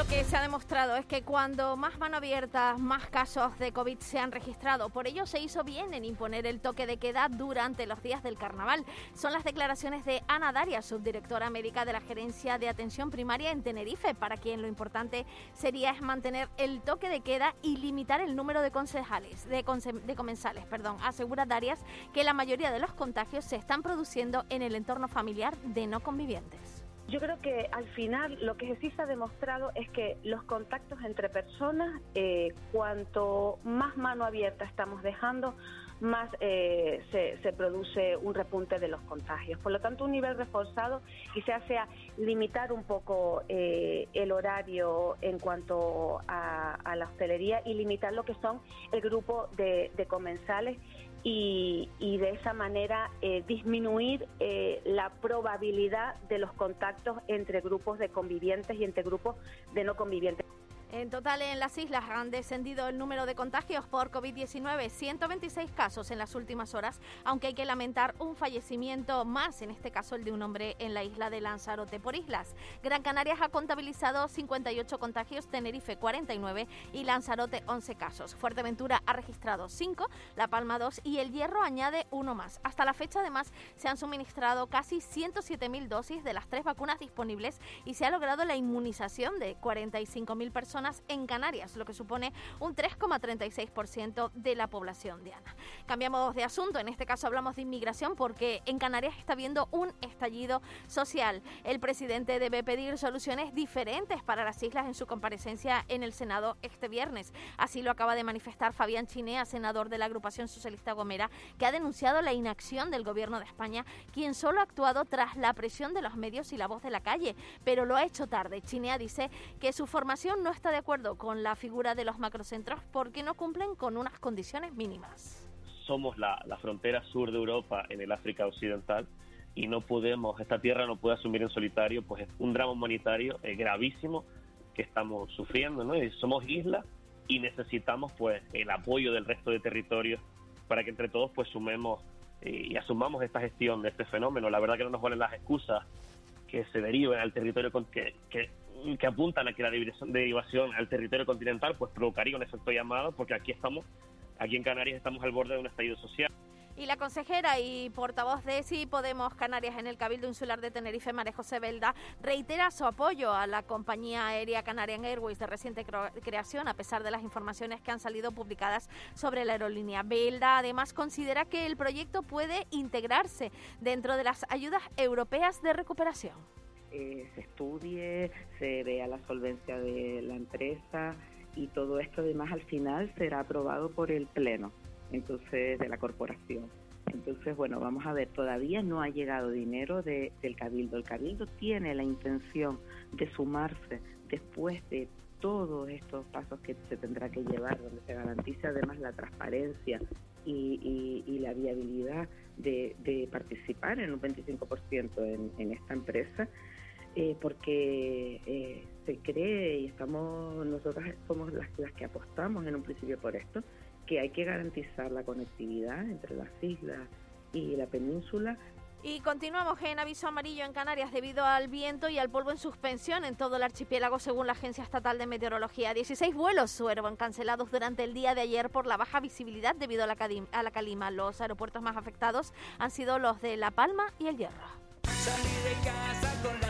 Lo que se ha demostrado es que cuando más mano abierta, más casos de COVID se han registrado. Por ello se hizo bien en imponer el toque de queda durante los días del carnaval. Son las declaraciones de Ana Daria, subdirectora médica de la Gerencia de Atención Primaria en Tenerife, para quien lo importante sería es mantener el toque de queda y limitar el número de concejales, de, de comensales, perdón. Asegura Darias que la mayoría de los contagios se están produciendo en el entorno familiar de no convivientes. Yo creo que al final lo que sí se ha demostrado es que los contactos entre personas, eh, cuanto más mano abierta estamos dejando, más eh, se, produce un repunte de los contagios. Por lo tanto, un nivel reforzado y se hace a limitar un poco eh, el horario en cuanto a, la hostelería y limitar lo que son el grupo de comensales y, de esa manera eh, disminuir eh, la probabilidad de los contactos entre grupos de convivientes y entre grupos de no convivientes. En total, en las islas han descendido el número de contagios por COVID-19, 126 casos en las últimas horas, aunque hay que lamentar un fallecimiento más, en este caso el de un hombre en la isla de Lanzarote por islas. Gran Canarias ha contabilizado 58 contagios, Tenerife 49 y Lanzarote 11 casos. Fuerteventura ha registrado 5, La Palma 2 y El Hierro añade uno más. Hasta la fecha, además, se han suministrado casi 107.000 dosis de las tres vacunas disponibles y se ha logrado la inmunización de 45.000 personas en Canarias, lo que supone un 3,36% de la población de Ana. Cambiamos de asunto, en este caso hablamos de inmigración porque en Canarias está habiendo un estallido social. El presidente debe pedir soluciones diferentes para las islas en su comparecencia en el Senado este viernes. Así lo acaba de manifestar Fabián Chinea, senador de la agrupación socialista Gomera, que ha denunciado la inacción del gobierno de España, quien solo ha actuado tras la presión de los medios y la voz de la calle, pero lo ha hecho tarde. Chinea dice que su formación no está de acuerdo con la figura de los macrocentros porque no cumplen con unas condiciones mínimas. Somos la, frontera sur de Europa en el África Occidental y no podemos, esta tierra no puede asumir en solitario pues un drama humanitario eh, gravísimo que estamos sufriendo, ¿no? Y somos isla y necesitamos pues el apoyo del resto de territorios para que entre todos pues sumemos eh, y asumamos esta gestión de este fenómeno. La verdad que no nos valen las excusas que se deriven al territorio que, que que apuntan a que la derivación al territorio continental pues provocaría un efecto llamado porque aquí estamos, aquí en Canarias estamos al borde de un estallido social. Y la consejera y portavoz de Sí Podemos Canarias en el Cabildo Insular de Tenerife, María José Belda, reitera su apoyo a la compañía aérea Canarian Airways de reciente creación, a pesar de las informaciones que han salido publicadas sobre la aerolínea. Belda además considera que el proyecto puede integrarse dentro de las ayudas europeas de recuperación. Eh, se estudie, se vea la solvencia de la empresa y todo esto además al final será aprobado por el Pleno entonces de la corporación. Entonces, bueno, vamos a ver, todavía no ha llegado dinero del Cabildo. El Cabildo tiene la intención de sumarse después de todos estos pasos que se tendrá que llevar, donde se garantice además la transparencia y, la viabilidad de, participar en un 25% en, en esta empresa eh, porque eh, se cree y estamos nosotras somos las, las que apostamos en un principio por esto que hay que garantizar la conectividad entre las islas y la península y continuamos en aviso amarillo en Canarias debido al viento y al polvo en suspensión en todo el archipiélago según la Agencia Estatal de Meteorología. 16 vuelos fueron cancelados durante el día de ayer por la baja visibilidad debido a la, a la calima. Los aeropuertos más afectados han sido los de La Palma y El Hierro. de casa con la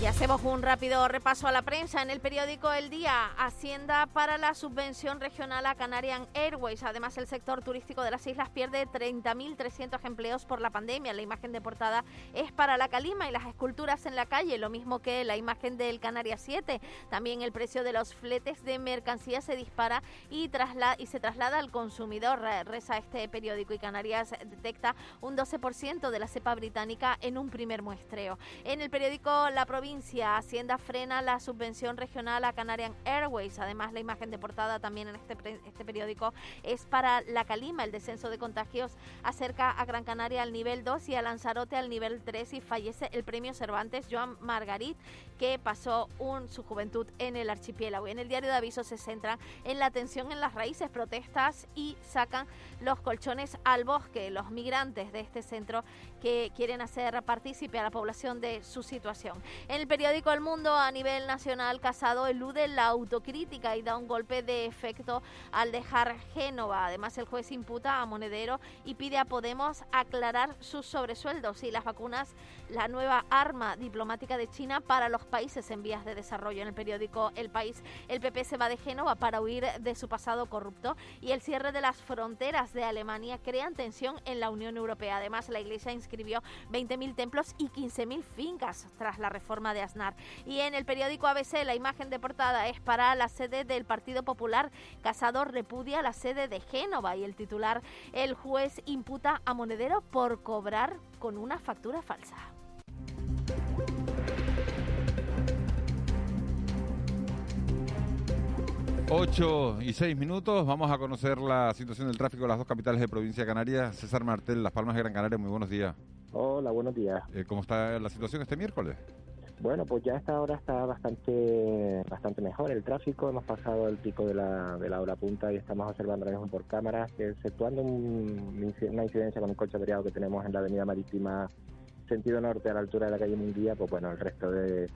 Y hacemos un rápido repaso a la prensa. En el periódico El Día, Hacienda para la subvención regional a Canarian Airways. Además, el sector turístico de las islas pierde 30.300 empleos por la pandemia. La imagen de portada es para la calima y las esculturas en la calle, lo mismo que la imagen del Canarias 7. También el precio de los fletes de mercancía se dispara y, y se traslada al consumidor, reza este periódico. Y Canarias detecta un 12% de la cepa británica en un primer muestreo. En el periódico La Provincia, Hacienda frena la subvención regional a Canarian Airways. Además, la imagen de portada también en este, este periódico es para la Calima. El descenso de contagios acerca a Gran Canaria al nivel 2 y a Lanzarote al nivel 3 y fallece el premio Cervantes Joan Margarit, que pasó su juventud en el archipiélago. en el diario de avisos se centran en la tensión en las raíces, protestas y sacan los colchones al bosque. Los migrantes de este centro que quieren hacer partícipe a la población de su situación. El periódico El Mundo a nivel nacional, Casado elude la autocrítica y da un golpe de efecto al dejar Génova. Además, el juez imputa a Monedero y pide a Podemos aclarar sus sobresueldos y las vacunas, la nueva arma diplomática de China para los países en vías de desarrollo. En el periódico El País, el PP se va de Génova para huir de su pasado corrupto y el cierre de las fronteras de Alemania crean tensión en la Unión Europea. Además, la Iglesia inscribió 20.000 templos y 15.000 fincas tras la reforma de Aznar. Y en el periódico ABC la imagen de portada es para la sede del Partido Popular. Casado repudia la sede de Génova y el titular, el juez imputa a Monedero por cobrar con una factura falsa. 8 y 6 minutos, vamos a conocer la situación del tráfico de las dos capitales de provincia de Canarias. César Martel, Las Palmas de Gran Canaria, muy buenos días. Hola, buenos días. Eh, ¿Cómo está la situación este miércoles? Bueno, pues ya a esta hora está bastante bastante mejor el tráfico. Hemos pasado el pico de la, de la hora punta y estamos observando ahora mismo por cámaras exceptuando una incidencia con un coche averiado que tenemos en la avenida marítima sentido norte a la altura de la calle Munguía, pues bueno, el resto de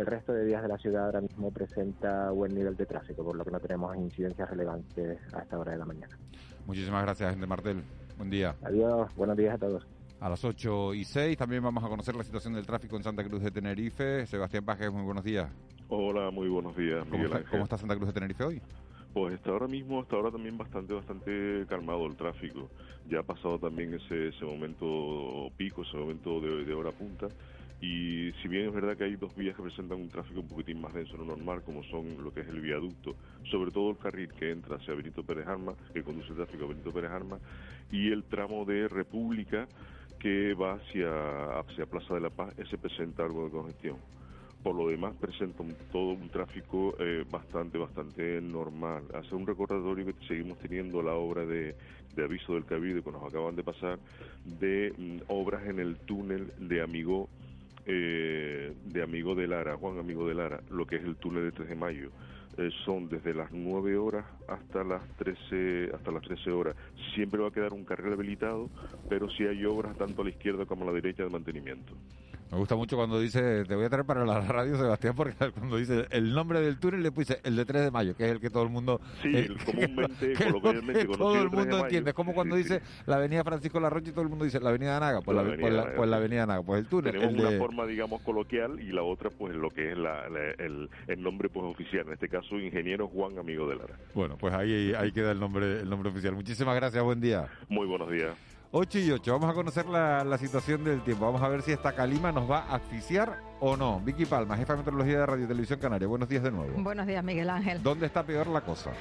el resto de días de la ciudad ahora mismo presenta buen nivel de tráfico, por lo que no tenemos incidencias relevantes a esta hora de la mañana. Muchísimas gracias, gente Martel. Buen día. Adiós, buenos días a todos. A las 8 y 6 también vamos a conocer la situación del tráfico en Santa Cruz de Tenerife. Sebastián Pajes, muy buenos días. Hola, muy buenos días, Miguel ¿Cómo ¿Cómo está Santa Cruz de Tenerife hoy? Pues está ahora mismo, hasta ahora también bastante, bastante calmado el tráfico. Ya ha pasado también ese, ese momento pico, ese momento de hora punta y si bien es verdad que hay dos vías que presentan un tráfico un poquitín más denso de lo normal, como son lo que es el viaducto, sobre todo el carril que entra hacia Benito Pérez Arma, que conduce el tráfico a Benito Pérez Arma, y el tramo de República que va hacia, hacia Plaza de la Paz, ese presenta algo de congestión. Por lo demás, presenta todo un tráfico eh, bastante, bastante normal. Hace un recordatorio que seguimos teniendo la obra de, de aviso del Cabildo que nos acaban de pasar, de mm, obras en el túnel de Amigo eh, de Amigo de Lara, Juan Amigo de Lara, lo que es el túnel de 3 de mayo. Eh, son desde las 9 horas hasta las 13 hasta las 13 horas. Siempre va a quedar un carril habilitado, pero si hay obras tanto a la izquierda como a la derecha de mantenimiento. Me gusta mucho cuando dice, te voy a traer para la radio, Sebastián, porque cuando dice el nombre del túnel le puse el de 3 de mayo, que es el que todo el mundo... Sí, eh, comúnmente, coloquialmente Todo el mundo entiende. Es como cuando dice la avenida Francisco Larroche y todo el mundo dice la avenida Anaga. Pues la, avenida, pues la, avenida Anaga, pues el túnel. Tenemos una forma, digamos, coloquial y la otra, pues lo que es el, el, nombre pues oficial. En este caso, Ingeniero Juan Amigo de Lara. Bueno, pues ahí, ahí queda el nombre, el nombre oficial. Muchísimas gracias, buen día. Muy buenos días. 8 y 8, vamos a conocer la, situación del tiempo. Vamos a ver si esta calima nos va a asfixiar o no. Vicky Palma, jefa de meteorología de Radio Televisión Canaria. Buenos días de nuevo. Buenos días, Miguel Ángel. ¿Dónde está peor la cosa?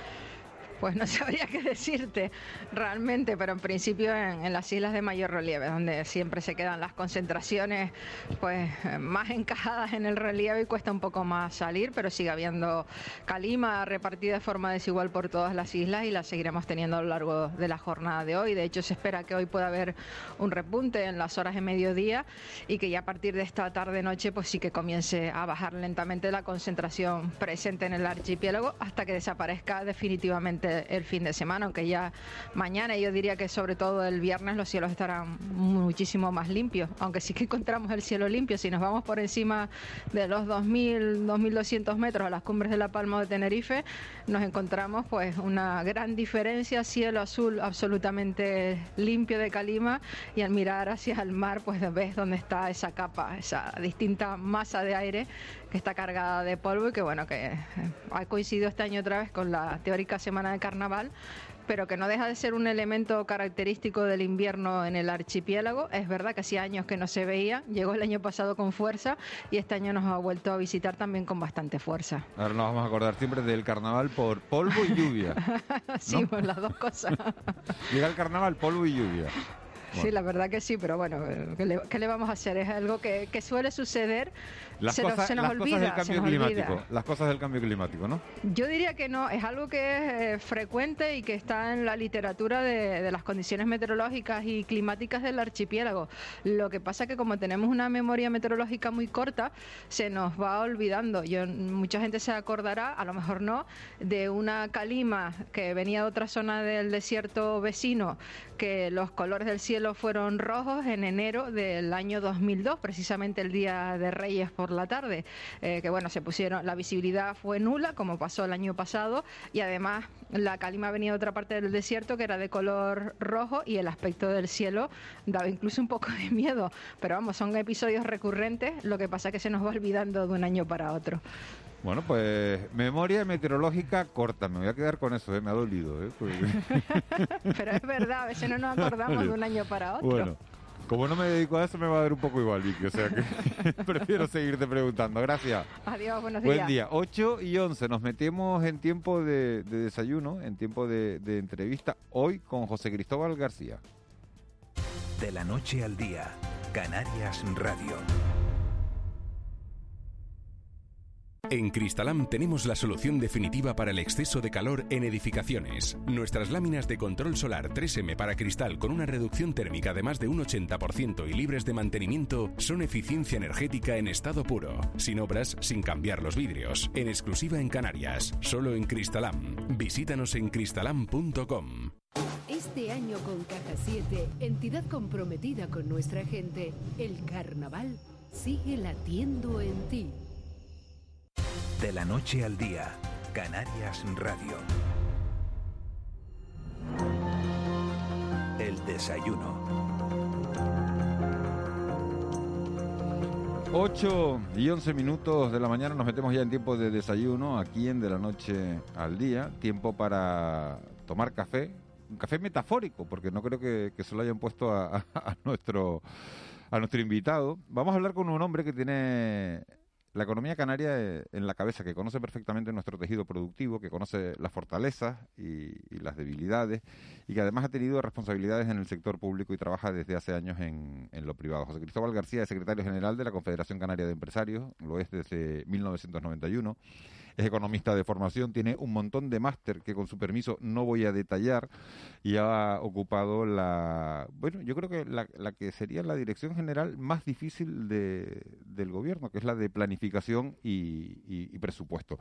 Pues no sabría qué decirte realmente, pero en principio en, las islas de mayor relieve, donde siempre se quedan las concentraciones pues más encajadas en el relieve y cuesta un poco más salir, pero sigue habiendo calima repartida de forma desigual por todas las islas y la seguiremos teniendo a lo largo de la jornada de hoy. De hecho, se espera que hoy pueda haber un repunte en las horas de mediodía y que ya a partir de esta tarde-noche pues sí que comience a bajar lentamente la concentración presente en el archipiélago hasta que desaparezca definitivamente el fin de semana, aunque ya mañana yo diría que sobre todo el viernes los cielos estarán muchísimo más limpios, aunque sí que encontramos el cielo limpio, si nos vamos por encima de los 2.000, 2.200 metros a las cumbres de La Palma de Tenerife, nos encontramos pues una gran diferencia, cielo azul absolutamente limpio de Calima. Y al mirar hacia el mar pues ves dónde está esa capa, esa distinta masa de aire que está cargada de polvo y que bueno, que eh, ha coincidido este año otra vez con la teórica semana de carnaval, pero que no deja de ser un elemento característico del invierno en el archipiélago. Es verdad que hacía años que no se veía, llegó el año pasado con fuerza y este año nos ha vuelto a visitar también con bastante fuerza. Ahora nos vamos a acordar siempre del carnaval por polvo y lluvia. sí, por las dos cosas. Llega el carnaval, polvo y lluvia. Sí, la verdad que sí, pero bueno, ¿qué le, qué le vamos a hacer? Es algo que, que suele suceder. Las, se, nos- cosas, se nos las olvida. cosas del cambio climático. olvida. Las cosas del cambio climático, ¿no? Yo diría que no, es algo que es eh, frecuente y que está en la literatura de, de las condiciones meteorológicas y climáticas del archipiélago. Lo que pasa que como tenemos una memoria meteorológica muy corta, se nos va olvidando. Yo, mucha gente se acordará, a lo mejor no, de una calima que venía de otra zona del desierto vecino, que los colores del cielo fueron rojos en enero del año 2002, precisamente el día de Reyes por la tarde, eh, que bueno, se pusieron, la visibilidad fue nula, como pasó el año pasado, y además la calima venía de otra parte del desierto que era de color rojo y el aspecto del cielo daba incluso un poco de miedo, pero vamos, son episodios recurrentes, lo que pasa es que se nos va olvidando de un año para otro. Bueno, pues memoria meteorológica corta. Me voy a quedar con eso, ¿eh? me ha dolido. ¿eh? Porque- Pero es verdad, a veces no nos acordamos de un año para otro. Bueno, como no me dedico a eso, me va a dar un poco igual, Vicky. O sea que prefiero seguirte preguntando. Gracias. Adiós, buenos días. Buen día. 8 y 11. Nos metemos en tiempo de, de desayuno, en tiempo de, de entrevista, hoy con José Cristóbal García. De la noche al día, Canarias Radio. En Cristalam tenemos la solución definitiva para el exceso de calor en edificaciones. Nuestras láminas de control solar 3M para cristal con una reducción térmica de más de un 80% y libres de mantenimiento son eficiencia energética en estado puro, sin obras, sin cambiar los vidrios, en exclusiva en Canarias, solo en Cristalam. Visítanos en cristalam.com. Este año con Caja 7, entidad comprometida con nuestra gente, el carnaval sigue latiendo en ti. De la noche al día, Canarias Radio. El desayuno. 8 y 11 minutos de la mañana nos metemos ya en tiempo de desayuno aquí en De la Noche al Día. Tiempo para tomar café, un café metafórico, porque no creo que, se lo hayan puesto a- a nuestro, a nuestro invitado. Vamos a hablar con un hombre que tiene la economía canaria eh, en la cabeza, que conoce perfectamente nuestro tejido productivo, que conoce las fortalezas y, las debilidades, y que además ha tenido responsabilidades en el sector público y trabaja desde hace años en lo privado. José Cristóbal García es secretario general de la Confederación Canaria de Empresarios, lo es desde 1991. Es economista de formación, tiene un montón de máster que con su permiso no voy a detallar y ha ocupado la, bueno, yo creo que la, que sería la dirección general más difícil de, del gobierno, que es la de planificación y presupuesto.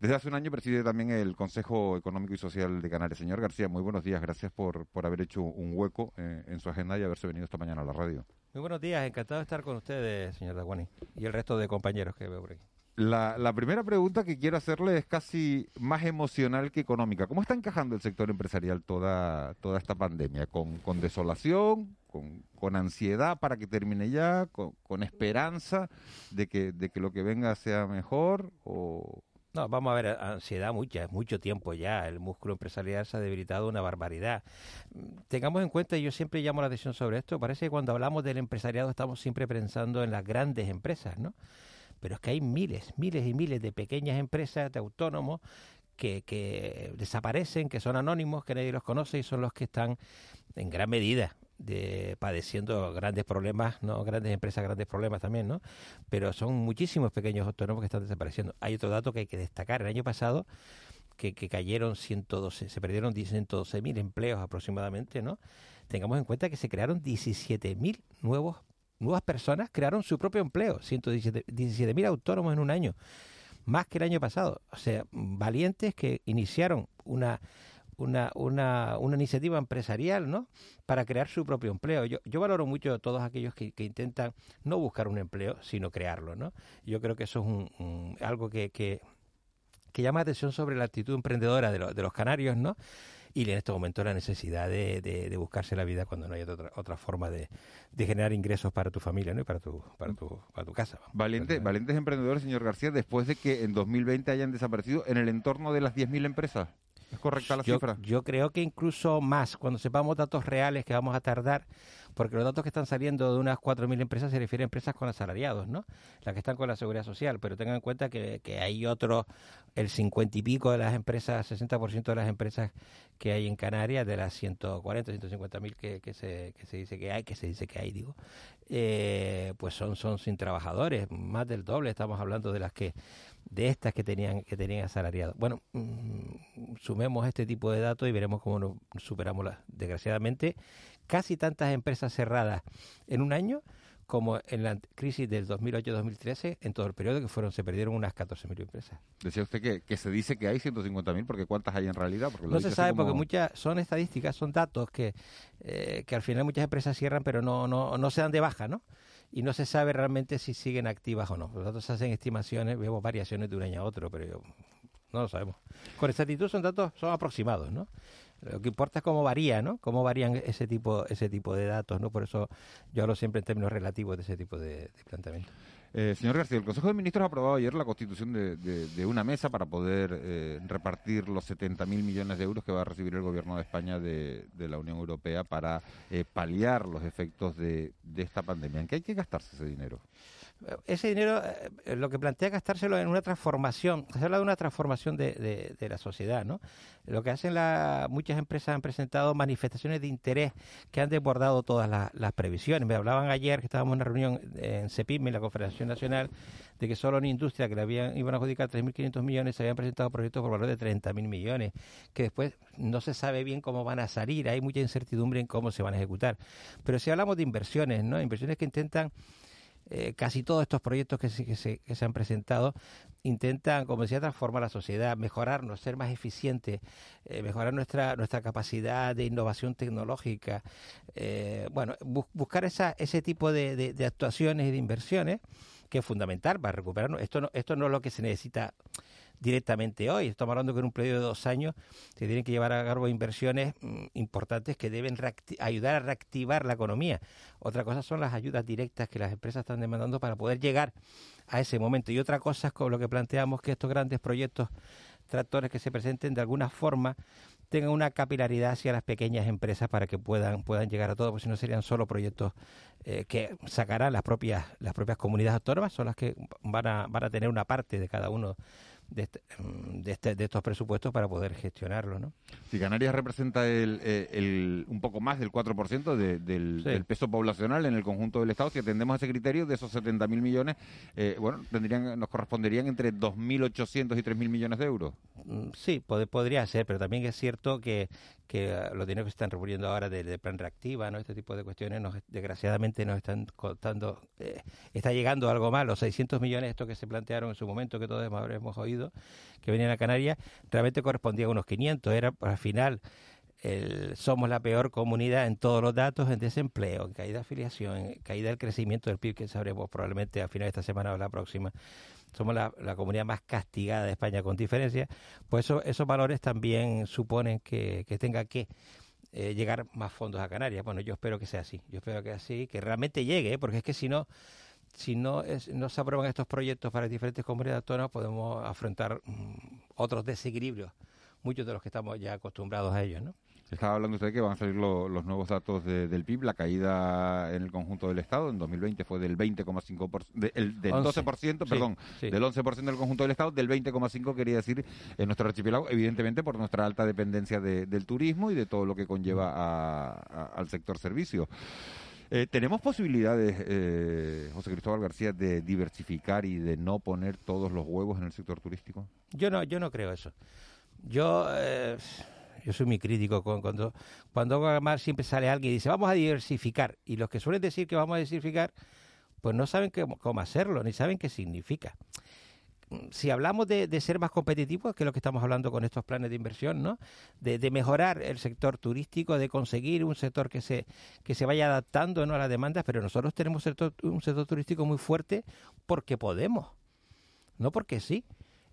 Desde hace un año preside también el Consejo Económico y Social de Canarias. Señor García, muy buenos días, gracias por, por haber hecho un hueco eh, en su agenda y haberse venido esta mañana a la radio. Muy buenos días, encantado de estar con ustedes, señor Daguani, y el resto de compañeros que veo por aquí. La, la primera pregunta que quiero hacerle es casi más emocional que económica. ¿Cómo está encajando el sector empresarial toda, toda esta pandemia? ¿Con, con desolación? Con, con ansiedad para que termine ya? ¿Con, con esperanza de que, de que lo que venga sea mejor? ¿O No, vamos a ver, ansiedad mucha, mucho tiempo ya. El músculo empresarial se ha debilitado una barbaridad. Tengamos en cuenta, yo siempre llamo la atención sobre esto, parece que cuando hablamos del empresariado estamos siempre pensando en las grandes empresas, ¿no? Pero es que hay miles, miles y miles de pequeñas empresas, de autónomos, que, desaparecen, que son anónimos, que nadie los conoce y son los que están en gran medida de padeciendo grandes problemas, no grandes empresas, grandes problemas también, ¿no? Pero son muchísimos pequeños autónomos que están desapareciendo. Hay otro dato que hay que destacar. El año pasado que, que cayeron 112, se perdieron 112.000 empleos aproximadamente, ¿no? Tengamos en cuenta que se crearon 17.000 nuevos nuevas personas crearon su propio empleo, 117 17.000 autónomos en un año, más que el año pasado. O sea, valientes que iniciaron una, una, una, una iniciativa empresarial, ¿no? Para crear su propio empleo. Yo, yo valoro mucho a todos aquellos que, que intentan no buscar un empleo, sino crearlo, ¿no? Yo creo que eso es un, algo que, que, que llama la atención sobre la actitud emprendedora de, los de los canarios, ¿no? Y en este momento la necesidad de, de- de buscarse la vida cuando no hay otra, otra forma de, de generar ingresos para tu familia, ¿no? Y para tu, para tu, para tu casa. vamos. valiente, valientes emprendedores, señor García, después de que en 2020 hayan desaparecido en el entorno de las 10.000 empresas? ¿Es correcta la yo, cifra? yo creo que incluso más, cuando sepamos datos reales que vamos a tardar, porque los datos que están saliendo de unas 4.000 empresas se refieren a empresas con asalariados, ¿no? Las que están con la seguridad social, pero tengan en cuenta que, que hay otros, el 50 y pico de las empresas, 60% de las empresas que hay en Canarias, de las 140, 150 mil que, que, se, que se dice que hay, que se dice que hay, digo, eh, pues son, son sin trabajadores, más del doble, estamos hablando de las que de estas que tenían que tenían asalariados. Bueno, mm, sumemos este tipo de datos y veremos cómo nos superamos las, desgraciadamente casi tantas empresas cerradas en un año como en la crisis del 2008-2013, en todo el periodo que fueron se perdieron unas 14.000 empresas. Decía usted que, que se dice que hay 150.000, porque ¿cuántas hay en realidad? Porque no se sabe como- porque muchas son estadísticas, son datos que, eh, que al final muchas empresas cierran, pero no, no, no se dan de baja, ¿no? Y no se sabe realmente si siguen activas o no. Los datos hacen estimaciones, vemos variaciones de un año a otro, pero yo- no lo sabemos. Con exactitud son datos, son aproximados, ¿no? Lo que importa es cómo varía, ¿no? Cómo varían ese tipo, ese tipo de datos, ¿no? Por eso yo hablo siempre en términos relativos de ese tipo de, de planteamiento. Eh, señor García, el Consejo de Ministros ha aprobado ayer la constitución de, de- de una mesa para poder eh, repartir los 70.000 millones de euros que va a recibir el Gobierno de España de, de la Unión Europea para eh, paliar los efectos de, esta pandemia. ¿En qué hay que gastarse ese dinero? Ese dinero eh, lo que plantea gastárselo en una transformación, se habla de una transformación de, de- de la sociedad, ¿no? Lo que hacen la, muchas empresas han presentado manifestaciones de interés que han desbordado todas la- las previsiones. Me hablaban ayer que estábamos en una reunión en CEPIM, en la Confederación Nacional, de que solo en industria que le habían, iban a adjudicar 3.500 millones, se habían presentado proyectos por valor de 30.000 millones, que después no se sabe bien cómo van a salir, hay mucha incertidumbre en cómo se van a ejecutar. Pero si hablamos de inversiones, ¿no? Inversiones que intentan eh, casi todos estos proyectos que se, que, se, que se han presentado intentan, como decía, transformar la sociedad, mejorarnos, ser más eficientes, eh, mejorar nuestra nuestra capacidad de innovación tecnológica, eh, bueno, bu- buscar esa, ese tipo de, de- de actuaciones y de inversiones que es fundamental para recuperarnos. Esto no, esto no es lo que se necesita directamente hoy. Estamos hablando que en un periodo de dos años se tienen que llevar a cabo inversiones mm, importantes que deben ayudar a reactivar la economía. Otra cosa son las ayudas directas que las empresas están demandando para poder llegar a ese momento. Y otra cosa es con lo que planteamos que estos grandes proyectos tractores que se presenten de alguna forma tengan una capilaridad hacia las pequeñas empresas para que puedan puedan llegar a todo, porque si no serían solo proyectos eh, que sacarán las propias las propias comunidades autónomas, son las que van a van a tener una parte de cada uno de, este- mm, de, este- de estos presupuestos para poder gestionarlo, ¿no? Si Canarias representa el, eh, el- un poco más del 4% de- del, Sí. del peso poblacional en el conjunto del Estado, si atendemos a ese criterio, de esos 70.000 millones, eh, bueno, tendrían, nos corresponderían entre 2.800 y 3.000 millones de euros. Mm, Sí, pod- podría ser, pero también es cierto que, que eh, los dineros que se están reponiendo ahora del de plan reactiva, ¿no? este tipo de cuestiones, nos, desgraciadamente nos están contando, eh, está llegando algo más, los 600 millones estos que se plantearon en su momento, que todos habremos oído, que venían a Canarias, realmente correspondían a unos 500, era al final... el- somos la peor comunidad en todos los datos en desempleo, en caída de afiliación, en caída del crecimiento del PIB, que sabremos probablemente a final de esta semana o la próxima somos la, comunidad más castigada de España con diferencia, pues eso- esos valores también suponen que, tenga que eh, llegar más fondos a Canarias. Bueno, yo espero que sea así, yo espero que así, que realmente llegue, ¿eh? porque es que si no, si no se aprueban estos proyectos para diferentes comunidades autónomas, podemos afrontar mm, otros desequilibrios, muchos de los que estamos ya acostumbrados a ellos, ¿no? Estaba hablando usted que van a salir lo- los nuevos datos de- del PIB, la caída en el conjunto del Estado en 2020 fue del 20,5%, de- el- del 11, 12%, sí, perdón, sí. del 11% del conjunto del Estado, del 20,5% quería decir en nuestro archipiélago, evidentemente por nuestra alta dependencia de- del turismo y de todo lo que conlleva a- a- al sector servicio. Eh, ¿Tenemos posibilidades, eh, José Cristóbal García, de diversificar y de no poner todos los huevos en el sector turístico? Yo no, yo no creo eso. Yo, eh, yo soy muy crítico con, cuando cuando hago mal siempre sale alguien y dice vamos a diversificar y los que suelen decir que vamos a diversificar, pues no saben cómo hacerlo ni saben qué significa. Si hablamos de, ser más competitivos, que es lo que estamos hablando con estos planes de inversión, ¿no? De, mejorar el sector turístico, de conseguir un sector que se que se vaya adaptando ¿no? a las demandas, pero nosotros tenemos un sector turístico muy fuerte porque podemos no porque sí.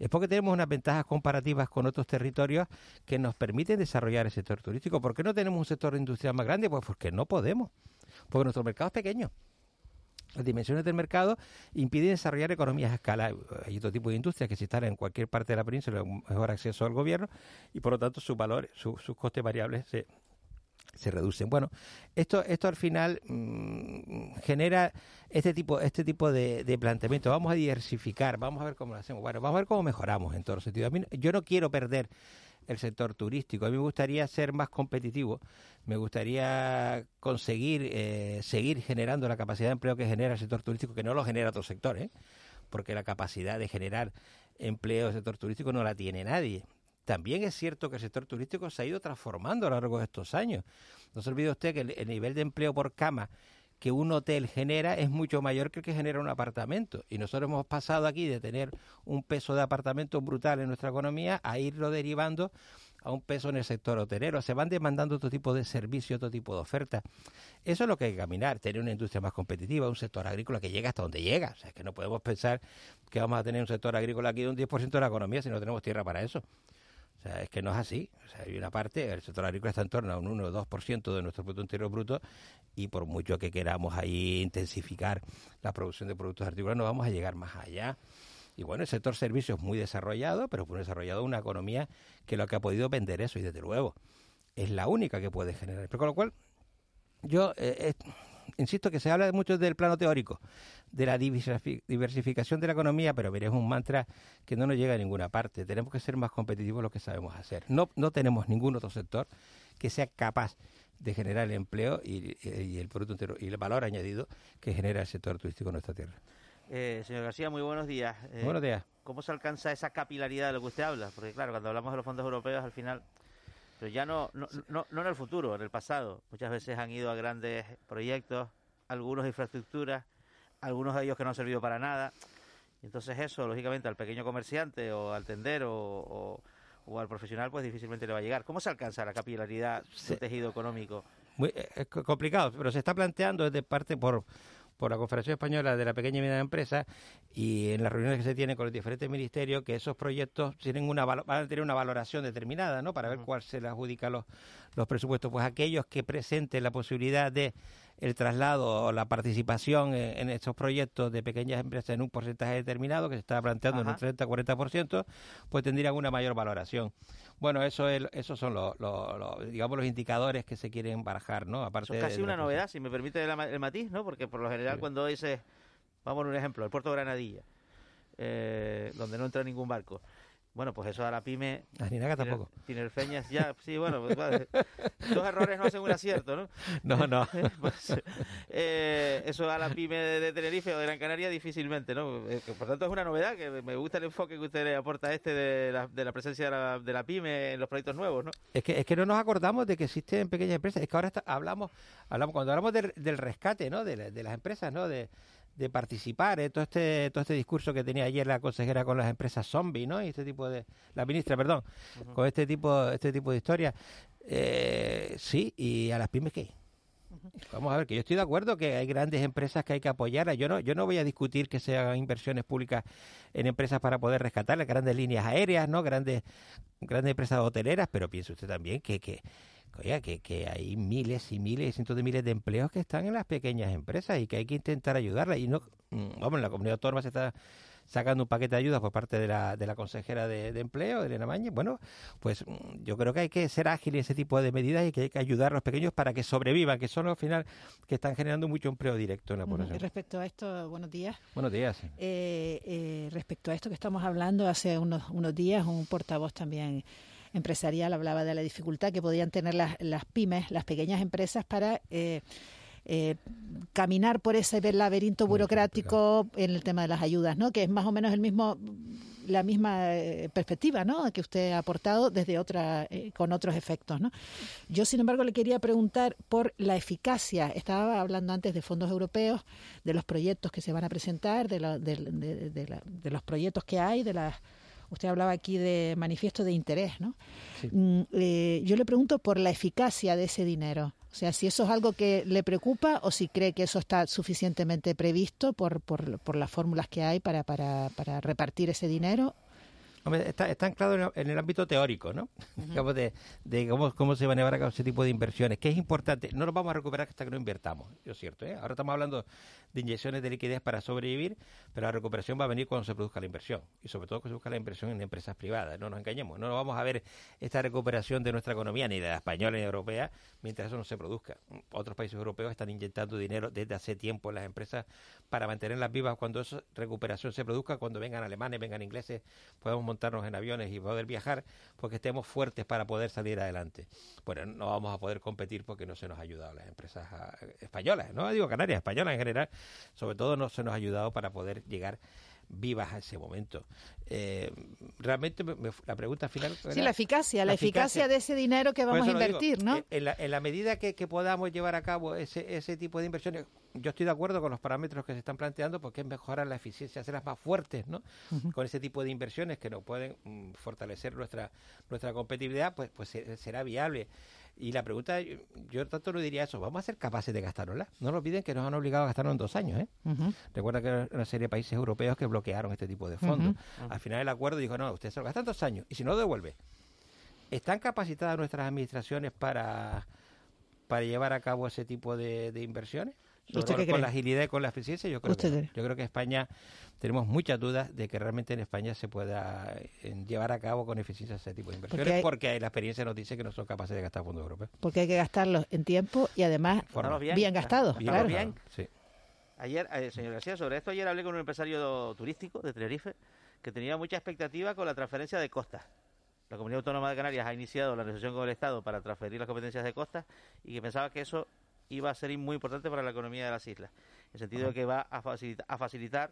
Es porque tenemos unas ventajas comparativas con otros territorios que nos permiten desarrollar el sector turístico. ¿Por qué no tenemos un sector industrial más grande? Pues porque no podemos. Porque nuestro mercado es pequeño. Las dimensiones del mercado impiden desarrollar economías a escala. Hay otro tipo de industrias que se instalan en cualquier parte de la península mejor acceso al gobierno y por lo tanto sus valores, su- sus costes variables se, se reducen. Bueno, esto, esto al final mm, genera este tipo, este tipo de, de, planteamiento. Vamos a diversificar, vamos a ver cómo lo hacemos. Bueno, vamos a ver cómo mejoramos en todo sentido. A mí, yo no quiero perder el sector turístico. A mí me gustaría ser más competitivo, me gustaría conseguir eh, seguir generando la capacidad de empleo que genera el sector turístico, que no lo genera otro sector, ¿eh? porque la capacidad de generar empleo del sector turístico no la tiene nadie. También es cierto que el sector turístico se ha ido transformando a lo largo de estos años. No se olvide usted que el, nivel de empleo por cama que un hotel genera es mucho mayor que el que genera un apartamento. Y nosotros hemos pasado aquí de tener un peso de apartamento brutal en nuestra economía a irlo derivando a un peso en el sector hotelero. Se van demandando otro tipo de servicios, otro tipo de ofertas. Eso es lo que hay que caminar, tener una industria más competitiva, un sector agrícola que llegue hasta donde llega. O sea, que no podemos pensar que vamos a tener un sector agrícola aquí de un 10% de la economía si no tenemos tierra para eso. O sea, es que no es así. O sea, hay una parte, el sector agrícola está en torno a un 1 o 2% de nuestro Producto Interior Bruto y por mucho que queramos ahí intensificar la producción de productos agrícolas, no vamos a llegar más allá. Y bueno, el sector servicios muy desarrollado, pero muy desarrollado una economía que lo que ha podido vender eso y desde luego es la única que puede generar. Pero con lo cual, yo eh, insisto que se habla mucho del plano teórico, de la diversificación de la economía, pero mire, es un mantra que no nos llega a ninguna parte. Tenemos que ser más competitivos lo que sabemos hacer. No, no tenemos ningún otro sector que sea capaz de generar el empleo y, el producto entero y el valor añadido que genera el sector turístico en nuestra tierra. Eh, señor García, muy buenos días. Eh, buenos días. ¿Cómo se alcanza esa capilaridad de lo que usted habla? Porque claro, cuando hablamos de los fondos europeos, al final pero ya no, no, no, no en el futuro, en el pasado. Muchas veces han ido a grandes proyectos, algunos infraestructuras, algunos de ellos que no han servido para nada. Y entonces eso, lógicamente, al pequeño comerciante o al tendero o, o, al profesional, pues difícilmente le va a llegar. ¿Cómo se alcanza la capilaridad del tejido económico? Muy, eh, es complicado, pero se está planteando desde parte por por la Confederación Española de la Pequeña y Mediana Empresa y en las reuniones que se tienen con los diferentes ministerios que esos proyectos tienen una van a tener una valoración determinada, ¿no? Para ver cuál se le adjudica los, los presupuestos. Pues aquellos que presenten la posibilidad de el traslado o la participación en, estos proyectos de pequeñas empresas en un porcentaje determinado, que se está planteando en un 30-40%, pues tendrían una mayor valoración. Bueno, eso es, esos son los, digamos, los indicadores que se quieren barajar, ¿no? Aparte es casi una novedad, si me permite el, matiz, ¿no? Porque por lo general cuando dices, vamos a un ejemplo, el puerto de Granadilla, eh, donde no entra ningún barco, bueno, pues eso a la pyme. A Ninaga tampoco. Tinerfeñas ya, sí, bueno, pues, dos errores no hacen un acierto, ¿no? No, no. Pues, eh, eso a la pyme de, Tenerife o de Gran Canaria difícilmente, ¿no? Eh, por tanto es una novedad, que me gusta el enfoque que usted le aporta este de la, de la presencia de la, de la, pyme en los proyectos nuevos, ¿no? Es que, es que no nos acordamos de que existen pequeñas empresas, es que ahora hablamos, hablamos, cuando hablamos del, del rescate, ¿no? De, de las empresas, ¿no? De, de participar, ¿eh? todo este todo este discurso que tenía ayer la consejera con las empresas zombie, ¿no? Y este tipo de la ministra, perdón, con este tipo este tipo de historias. Eh, sí, y a las pymes qué? Vamos a ver, que yo estoy de acuerdo que hay grandes empresas que hay que apoyar. Yo no, yo no voy a discutir que se hagan inversiones públicas en empresas para poder rescatar las grandes líneas aéreas, ¿no? Grandes, grandes empresas hoteleras, pero piense usted también que, que, Oiga, que, que hay miles y miles y cientos de miles de empleos que están en las pequeñas empresas y que hay que intentar ayudarlas. Y no, mm, vamos, en la comunidad autónoma se está sacando un paquete de ayudas por parte de la, de la consejera de, empleo, Elena Mañez. Bueno, pues mm, yo creo que hay que ser ágil en ese tipo de medidas y que hay que ayudar a los pequeños para que sobrevivan, que son al final que están generando mucho empleo directo en la población. Respecto a esto, buenos días. Buenos días. Eh, eh, respecto a esto que estamos hablando, hace unos, unos días un portavoz también empresarial hablaba de la dificultad que podían tener las, las pymes, las pequeñas empresas para... Eh, eh, caminar por ese laberinto burocrático en el tema de las ayudas, ¿no? Que es más o menos el mismo la misma eh, perspectiva, ¿no? Que usted ha aportado desde otra con otros efectos, ¿no? Yo sin embargo le quería preguntar por la eficacia. Estaba hablando antes de fondos europeos, de los proyectos que se van a presentar, de, de los proyectos que hay, de las Usted hablaba aquí de manifiesto de interés, ¿no? Mm, eh, yo le pregunto por la eficacia de ese dinero. O sea, si eso es algo que le preocupa o si cree que eso está suficientemente previsto por, por, por las fórmulas que hay para, para, para repartir ese dinero. Hombre, está, está anclado en, en el ámbito teórico, ¿no? Digamos, de, de cómo, cómo se van a llevar a cabo ese tipo de inversiones, que es importante. No nos vamos a recuperar hasta que no invertamos, es cierto. ¿eh? Ahora estamos hablando de inyecciones de liquidez para sobrevivir, pero la recuperación va a venir cuando se produzca la inversión, y sobre todo cuando se busca la inversión en empresas privadas. No nos engañemos, no vamos a ver esta recuperación de nuestra economía, ni de la española ni de europea, mientras eso no se produzca. Otros países europeos están inyectando dinero desde hace tiempo en las empresas para mantenerlas vivas cuando esa recuperación se produzca, cuando vengan alemanes, vengan ingleses, podemos montarnos en aviones y poder viajar porque estemos fuertes para poder salir adelante. Bueno, no vamos a poder competir porque no se nos ha ayudado las empresas españolas, no digo Canarias, españolas en general, sobre todo no se nos ha ayudado para poder llegar vivas a ese momento. Eh, realmente me- me- la pregunta final Sí, la eficacia, la, eficacia, de ese dinero que vamos a digo, invertir, ¿no? en- En la, en la medida que, que podamos llevar a cabo ese, ese tipo de inversiones, yo estoy de acuerdo con los parámetros que se están planteando porque es mejorar la eficiencia, hacerlas más fuertes, ¿no? Con ese tipo de inversiones que nos pueden mm, fortalecer nuestra nuestra competitividad, pues pues se- será viable. Y la pregunta, yo, tanto no diría eso, ¿vamos a ser capaces de gastárnosla? No nos olviden que nos han obligado a gastarnos en dos años, ¿eh? Recuerda que hay una serie de países europeos que bloquearon este tipo de fondos. Ujú. Al final el acuerdo dijo, no, usted se lo gastan dos años y si no lo devuelve. ¿Están capacitadas nuestras administraciones para, para llevar a cabo ese tipo de, de inversiones? Sobre ¿Usted todo qué con cree? la agilidad y con la eficiencia, yo creo, que, yo creo que España tenemos muchas dudas de que realmente en España se pueda eh, llevar a cabo con eficiencia ese tipo de inversiones, hay- porque, la experiencia nos dice que no son capaces de gastar fondos europeos. Porque hay que gastarlos en tiempo y además Forma. bien, gastados, Bien claro. gastado, sí. Ayer, eh, señor García, sobre esto ayer hablé con un empresario turístico de Tenerife que tenía mucha expectativa con la transferencia de costas. La Comunidad Autónoma de Canarias ha iniciado la negociación con el Estado para transferir las competencias de costas y que pensaba que eso iba a ser muy importante para la economía de las islas. En el sentido de que va a facilitar, a facilitar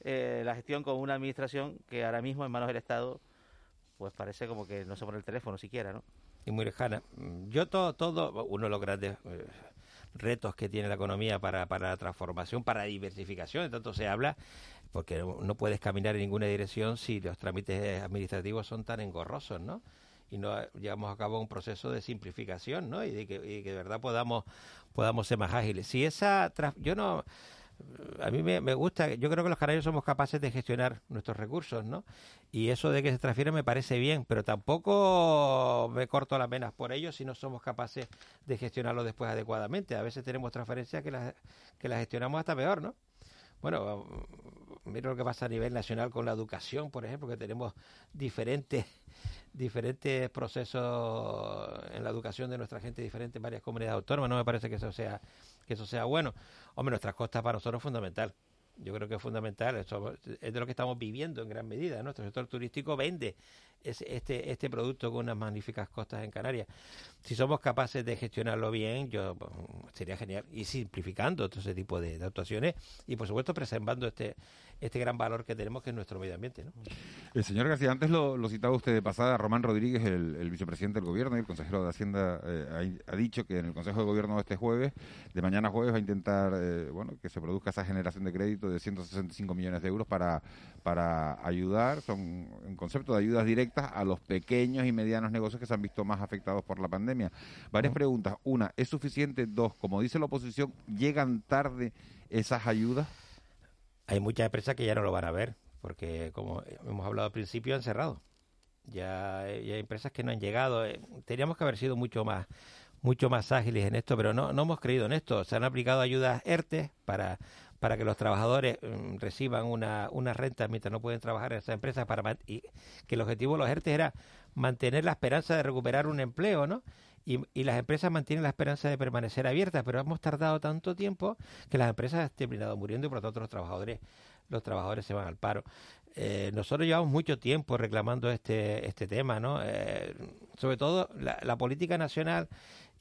eh, la gestión con una administración que ahora mismo en manos del Estado pues parece como que no se pone el teléfono siquiera, ¿no? y muy lejana. Yo todo, todo uno de los grandes eh, retos que tiene la economía para, para la transformación, para la diversificación, de tanto se habla, porque no puedes caminar en ninguna dirección si los trámites administrativos son tan engorrosos, ¿no? Y no llevamos a cabo un proceso de simplificación, ¿no? Y de que, de verdad podamos, podamos ser más ágiles. Si esa, yo no, a mí me, me gusta, yo creo que los canarios somos capaces de gestionar nuestros recursos, ¿no? Y eso de que se transfiera me parece bien, pero tampoco me corto las venas por ello si no somos capaces de gestionarlo después adecuadamente. A veces tenemos transferencias que las, que las gestionamos hasta peor, ¿no? Bueno, mira lo que pasa a nivel nacional con la educación, por ejemplo, que tenemos diferentes diferentes procesos en la educación de nuestra gente, diferentes en varias comunidades autónomas. No me parece que eso sea que eso sea bueno. Hombre, nuestras costas para nosotros es fundamental. Yo creo que es fundamental. Eso es de lo que estamos viviendo en gran medida. Nuestro sector turístico vende este, este producto con unas magníficas costas en Canarias. Si somos capaces de gestionarlo bien, yo pues, sería genial. Y simplificando todo ese tipo de, de actuaciones y, por supuesto, preservando este, este gran valor que tenemos, que es nuestro medio ambiente. ¿no? El señor García, antes lo, lo citaba usted de pasada, Román Rodríguez, el, el vicepresidente del gobierno y el consejero de Hacienda, eh, ha, ha dicho que en el Consejo de Gobierno de este jueves, de mañana jueves, va a intentar eh, bueno que se produzca esa generación de crédito de 165 millones de euros para, para ayudar, son un concepto de ayudas directas a los pequeños y medianos negocios que se han visto más afectados por la pandemia. Varias preguntas. Una, ¿es suficiente? Dos, como dice la oposición, ¿llegan tarde esas ayudas? Hay muchas empresas que ya no lo van a ver, porque como hemos hablado al principio, han cerrado. Ya, hay- ya hay empresas que no han llegado. Eh, Teníamos que haber sido mucho más mucho más ágiles en esto, pero no, no hemos creído en esto. Se han aplicado ayudas ERTE para, para que los trabajadores mm, reciban una, una renta mientras no pueden trabajar en esas empresas para y que el objetivo de los ERTE era mantener la esperanza de recuperar un empleo, ¿no? Y, y las empresas mantienen la esperanza de permanecer abiertas, pero hemos tardado tanto tiempo que las empresas han terminado muriendo y por lo tanto los trabajadores los trabajadores se van al paro. Eh, nosotros llevamos mucho tiempo reclamando este este tema, ¿no? Eh, sobre todo la política nacional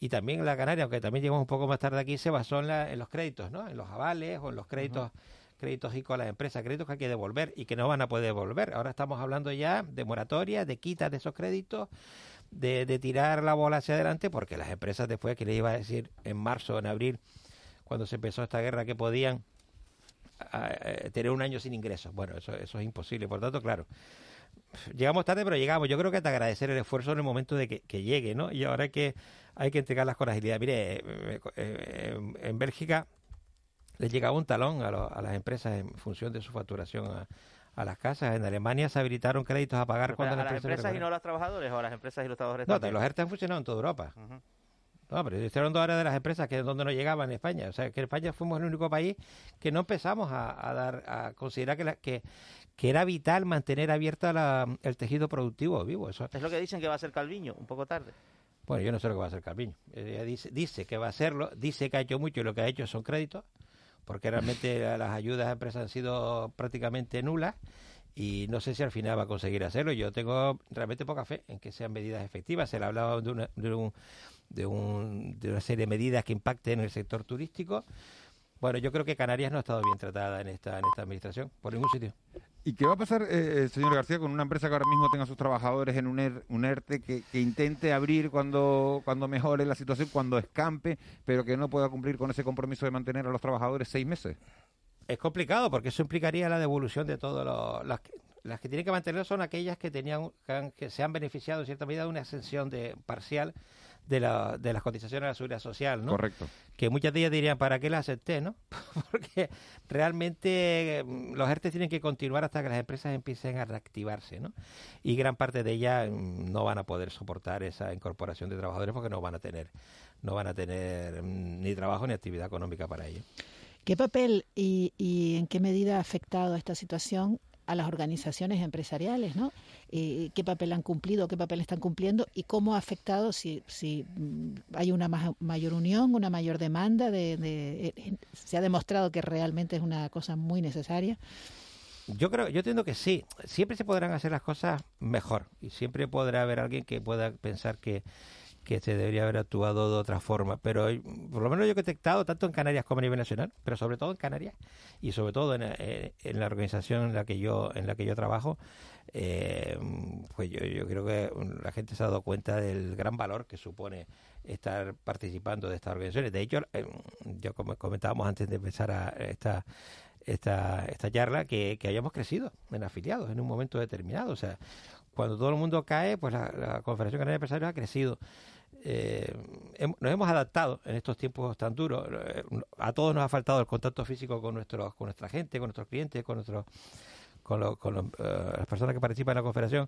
y también la canaria, aunque también llegamos un poco más tarde aquí, se basó en, la- en los créditos, ¿no? En los avales o en los créditos créditos ICO a las empresas, créditos que hay que devolver y que no van a poder devolver. Ahora estamos hablando ya de moratoria, de quitas de esos créditos, de, de tirar la bola hacia adelante, porque las empresas después, que les iba a decir en marzo, en abril, cuando se empezó esta guerra, que podían a- a- tener un año sin ingresos. Bueno, eso, eso es imposible. Por tanto, claro, llegamos tarde, pero llegamos. Yo creo que que agradecer el esfuerzo en el momento de que, que llegue, ¿no? Y ahora hay que, hay que entregarlas con agilidad. Mire, eh, eh, en, en Bélgica les llegaba un talón a, lo- a las empresas en función de su facturación a- a las casas. En Alemania se habilitaron créditos a pagar cuando ¿A la las empresa empresas y no a los trabajadores o a las empresas y los trabajadores No, también? los ERTE han funcionado en toda Europa. No, pero yo estoy hablando ahora de las empresas que es donde no llegaban en España. O sea, que en España fuimos el único país que no empezamos a, a dar, a considerar que, la- que, que era vital mantener abierta la- el tejido productivo vivo. Eso, Es lo que dicen que va a ser Calviño, un poco tarde. bueno, yo no sé lo que va a hacer Calviño. Ella dice, dice que va a hacerlo, dice que ha hecho mucho y lo que ha hecho son créditos, porque realmente las ayudas a empresas han sido prácticamente nulas y no sé si al final va a conseguir hacerlo. Yo tengo realmente poca fe en que sean medidas efectivas. Se le ha hablado de una, de, un- de, un- de una serie de medidas que impacten en el sector turístico. Bueno, yo creo que Canarias no ha estado bien tratada en esta, en esta administración, por ningún sitio. ¿Y qué va a pasar, eh, eh, señor García, con una empresa que ahora mismo tenga sus trabajadores en un, ER- un ERTE que, que intente abrir cuando, cuando mejore la situación, cuando escampe, pero que no pueda cumplir con ese compromiso de mantener a los trabajadores seis meses? Es complicado porque eso implicaría la devolución de todos los... Las que, las que tienen que mantener son aquellas que tenían que, han- que se han beneficiado en cierta medida de una exención de, parcial de, la, de las cotizaciones a la seguridad social, ¿no? Correcto. Que muchas de ellas dirían, ¿para qué las acepté, no? porque realmente mm, los ERTE tienen que continuar hasta que las empresas empiecen a reactivarse, ¿no? Y gran parte de ellas mm, no van a poder soportar esa incorporación de trabajadores porque no van a tener no van a tener mm, ni trabajo ni actividad económica para ello. ¿Qué papel y, y en qué medida ha afectado esta situación a las organizaciones empresariales, ¿no? Eh, ¿Qué papel han cumplido, qué papel están cumpliendo y cómo ha afectado si, si mm, hay una ma- mayor unión, una mayor demanda? De, de- eh, se ha demostrado que realmente es una cosa muy necesaria. Yo creo, yo entiendo que sí. Siempre se podrán hacer las cosas mejor y siempre podrá haber alguien que pueda pensar que, que se debería haber actuado de otra forma. Pero eh, por lo menos yo he detectado tanto en Canarias como a nivel nacional, pero sobre todo en Canarias y sobre todo en, eh, en la organización en la que yo en la que yo trabajo. eh, pues yo, yo creo que la gente se ha dado cuenta del gran valor que supone estar participando de estas organizaciones. De hecho, eh, yo como comentábamos antes de empezar a esta esta, esta charla que, que hayamos crecido en afiliados en un momento determinado. O sea, cuando todo el mundo cae, pues la, la Confederación Canaria de Empresarios ha crecido. Eh, nos hemos adaptado en estos tiempos tan duros. Eh, A todos nos ha faltado el contacto físico con nuestros, con nuestra gente, con nuestros clientes, con nuestros con, lo- con los, eh, las personas que participan en la confederación,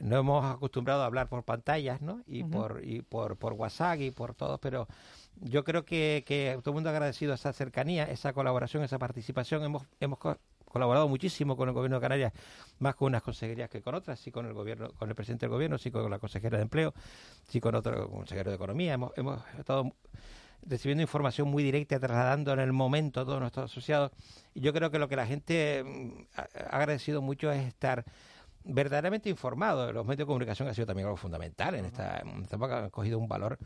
nos hemos acostumbrado a hablar por pantallas, ¿no? Y por y por, por WhatsApp y por todo, pero yo creo que, que todo el mundo ha agradecido esa cercanía, esa colaboración, esa participación. Hemos, hemos colaborado muchísimo con el gobierno de Canarias, más con unas consejerías que con otras, sí con el gobierno, con el presidente del gobierno, sí con la consejera de empleo, sí con otro consejero de economía. Hemos, estado recibiendo información muy directa, trasladando en el momento a todos nuestros asociados. Y yo creo que lo que la gente mm, ha agradecido mucho es estar verdaderamente informado. Los medios de comunicación ha sido también algo fundamental en esta, en esta época, han cogido un valor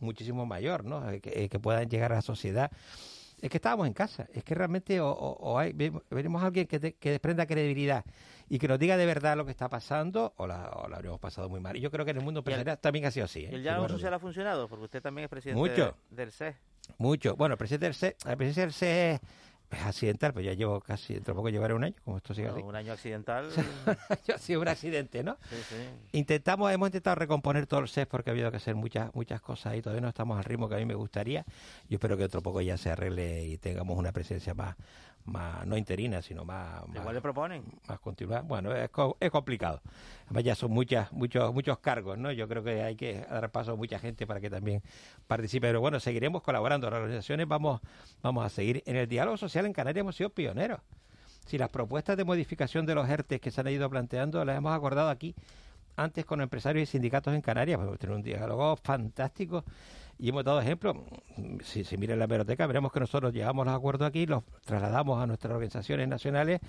muchísimo mayor, ¿no? Eh, eh, que puedan llegar a la sociedad. Es que estábamos en casa, es que realmente o, o- o hay, ve- veremos a alguien que, te- que desprenda credibilidad y que nos diga de verdad lo que está pasando o la, o la habremos pasado muy mal. Y yo creo que en el mundo empresarial también ha sido así. ¿eh? ¿Y el diálogo social ha funcionado? Porque usted también es presidente Mucho. de- del CES. mucho. Bueno, el presidente del CE, el presidente del CE es, accidental, pues ya llevo casi, dentro de poco llevaré un año, como esto sigue así. Un año accidental. Yo ha sido un accidente, ¿no? sí, sí. Intentamos, hemos intentado recomponer todo el CES porque ha habido que hacer muchas muchas cosas y todavía no estamos al ritmo que a mí me gustaría. Yo espero que otro poco ya se arregle y tengamos una presencia más, más no interina, sino más, más, Igual le proponen. más continuada. Bueno, es, es complicado. Además ya son muchas, muchos, muchos cargos, ¿no? Yo creo que hay que dar paso a mucha gente para que también participe. Pero bueno, seguiremos colaborando. Las organizaciones vamos, vamos a seguir. En el diálogo social en Canarias hemos sido pioneros. Si las propuestas de modificación de los ERTES que se han ido planteando las hemos acordado aquí antes con empresarios y sindicatos en Canarias, pues hemos tenido un diálogo fantástico y hemos dado ejemplos. Si se mira en la hemeroteca, veremos que nosotros llevamos los acuerdos aquí, los trasladamos a nuestras organizaciones nacionales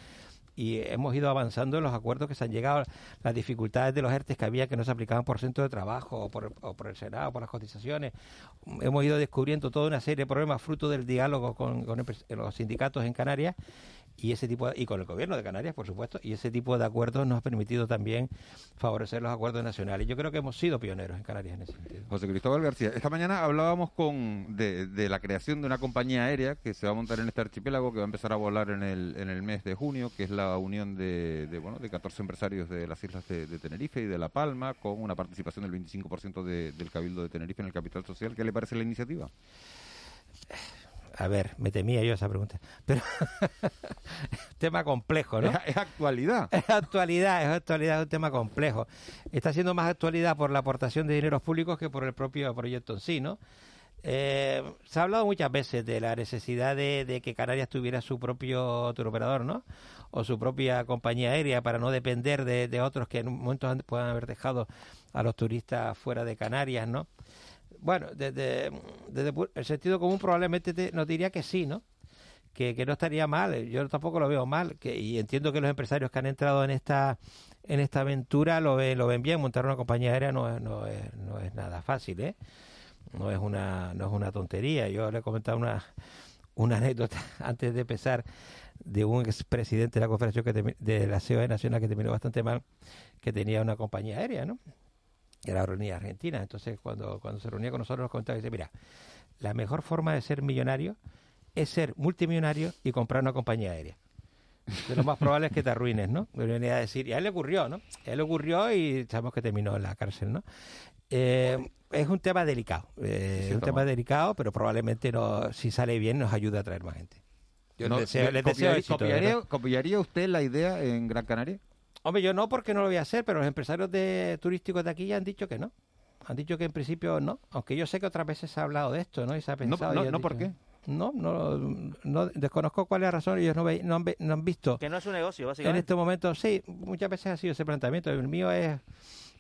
y hemos ido avanzando en los acuerdos que se han llegado, las dificultades de los ERTES que había que no se aplicaban por centro de trabajo o por, o por el Senado, por las cotizaciones. Hemos ido descubriendo toda una serie de problemas fruto del diálogo con, con los sindicatos en Canarias y ese tipo de- y con el gobierno de Canarias, por supuesto, y ese tipo de acuerdos nos ha permitido también favorecer los acuerdos nacionales. Yo creo que hemos sido pioneros en Canarias en ese sentido. José Cristóbal García, esta mañana hablábamos con de, de la creación de una compañía aérea que se va a montar en este archipiélago, que va a empezar a volar en el, en el mes de junio, que es la unión de, de, bueno, de 14 empresarios de las islas de, de Tenerife y de La Palma, con una participación del 25% de- del Cabildo de Tenerife en el capital social. ¿Qué le parece la iniciativa? A ver, me temía yo esa pregunta. Pero tema complejo, ¿no? Es, es actualidad. Es actualidad, es actualidad, es un tema complejo. Está siendo más actualidad por la aportación de dineros públicos que por el propio proyecto en sí, ¿no? Eh, se ha hablado muchas veces de la necesidad de, de que Canarias tuviera su propio operador, ¿no? O su propia compañía aérea para no depender de, de otros que en un momento han- puedan haber dejado a los turistas fuera de Canarias, ¿no? Bueno, desde, desde el sentido común probablemente te- nos diría que sí, ¿no? Que, que no estaría mal, eh, yo tampoco lo veo mal, que, y entiendo que los empresarios que han entrado en esta en esta aventura lo ven, lo ven bien, montar una compañía aérea no es, no es, no es nada fácil, ¿eh? No es una, no es una tontería. Yo le he comentado una, una anécdota antes de empezar de un expresidente de la Confederación que termi- de la COE Nacional que terminó bastante mal, que tenía una compañía aérea, ¿no? Que era Aerolínea Argentina. Entonces, cuando, cuando se reunía con nosotros, nos comentaba, dice, mira, la mejor forma de ser millonario es ser multimillonario y comprar una compañía aérea. De lo más probable es que te arruines, ¿no? Me venía a decir, y a él le ocurrió, ¿no? A él le ocurrió y sabemos que terminó en la cárcel, ¿no? Eh, es un tema delicado, eh, Sí, es un tema delicado, pero probablemente no, si sale bien nos ayuda a traer más gente. Yo No, les deseo, les deseo copiaría- éxito, de. ¿Copiaría usted la idea en Gran Canaria? Hombre, yo no porque no lo voy a hacer, pero los empresarios de turísticos de aquí ya han dicho que no. Han dicho que en principio no, aunque yo sé que otras veces se ha hablado de esto, ¿no? Y se ha pensado. no, y han no, ¿por qué? No, no, no, desconozco cuál es la razón. Ellos no, ve- no, han, ve- no han visto. Que no es un negocio, En básicamente. este momento, sí, muchas veces ha sido ese planteamiento. El mío es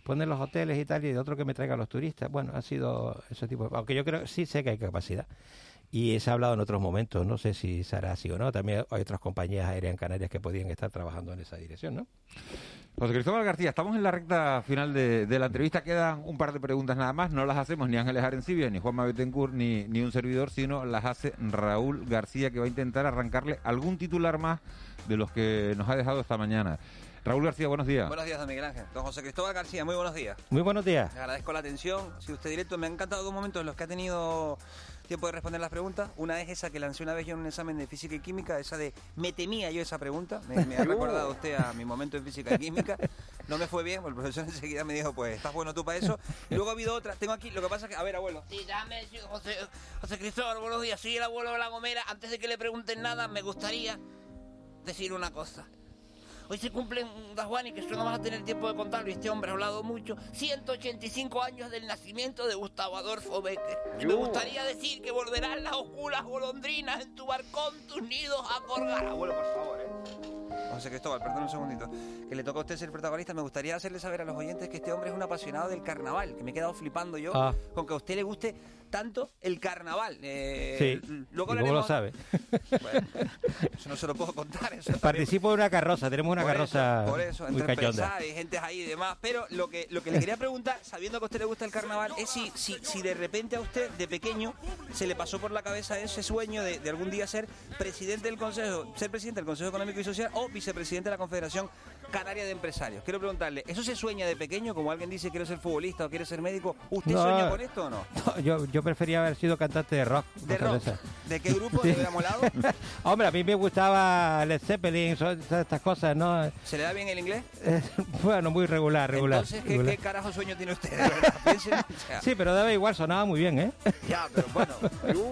poner los hoteles y tal, y de otro que me traigan los turistas. Bueno, ha sido ese tipo. Aunque yo creo sí sé que hay capacidad. Y se ha hablado en otros momentos, no sé si será así o no. También hay otras compañías aéreas en Canarias que podrían estar trabajando en esa dirección, ¿no? José Cristóbal García, estamos en la recta final de, de la entrevista. Quedan un par de preguntas nada más. No las hacemos ni Ángeles Arencibia, ni Juanma Betancourt, ni, ni un servidor, sino las hace Raúl García, que va a intentar arrancarle algún titular más de los que nos ha dejado esta mañana. Raúl García, buenos días. Buenos días, don Miguel Ángel. Don José Cristóbal García, muy buenos días. Muy buenos días. Le agradezco la atención. Si usted directo, me han encantado dos momentos en los que ha tenido tiempo de responder las preguntas. Una es esa que lancé una vez yo en un examen de física y química, esa de me temía yo esa pregunta. Me, me ha recordado usted a mi momento en física y química. No me fue bien, porque el profesor enseguida me dijo, pues estás bueno tú para eso. Y luego ha habido otra. Tengo aquí, lo que pasa es que, a ver, abuelo. Sí, decir, José, José Cristóbal, buenos días. Soy el abuelo de la Gomera. Antes de que le pregunten nada, me gustaría decir una cosa. Hoy se cumplen, Juan, y que esto no vas a tener tiempo de contarlo, y este hombre ha hablado mucho, 185 años del nacimiento de Gustavo Adolfo Becker. Y me Yo. gustaría decir que volverán las oscuras golondrinas en tu barcón, tus nidos a colgar. Abuelo, por favor, ¿eh? José Cristóbal, perdón un segundito. Que le toca a usted ser protagonista. Me gustaría hacerle saber a los oyentes que este hombre es un apasionado del carnaval. Que me he quedado flipando yo Ah. con que a usted le guste tanto el carnaval. Eh, Sí. Luego ¿Y cómo lo sabe? Eso no se lo puedo contar. Eso también- Participo de una carroza, tenemos una por carroza eso, por eso, muy entre y gente ahí y demás. Pero lo que, lo que le quería preguntar, sabiendo que a usted le gusta el carnaval, es si, si, si de repente a usted, de pequeño, se le pasó por la cabeza ese sueño de, de algún día ser presidente del Consejo, ser presidente del Consejo Económico y Social o vicepresidente de la Confederación Canaria de Empresarios. Quiero preguntarle, ¿eso se sueña de pequeño? Como alguien dice, quiero ser futbolista o quiere ser médico. ¿Usted No. sueña con esto o no? No, yo, yo prefería haber sido cantante de rock. ¿De rock? esas. ¿De qué grupo le hubiera molado? Hombre, a mí me gustaba Led Zeppelin, estas cosas, ¿no? ¿Se le da bien el inglés? Eh, bueno, muy regular, regular. Entonces, ¿qué, regular. qué carajo sueño tiene usted? Sí, pero daba igual, sonaba muy bien, ¿eh? Ya, pero bueno,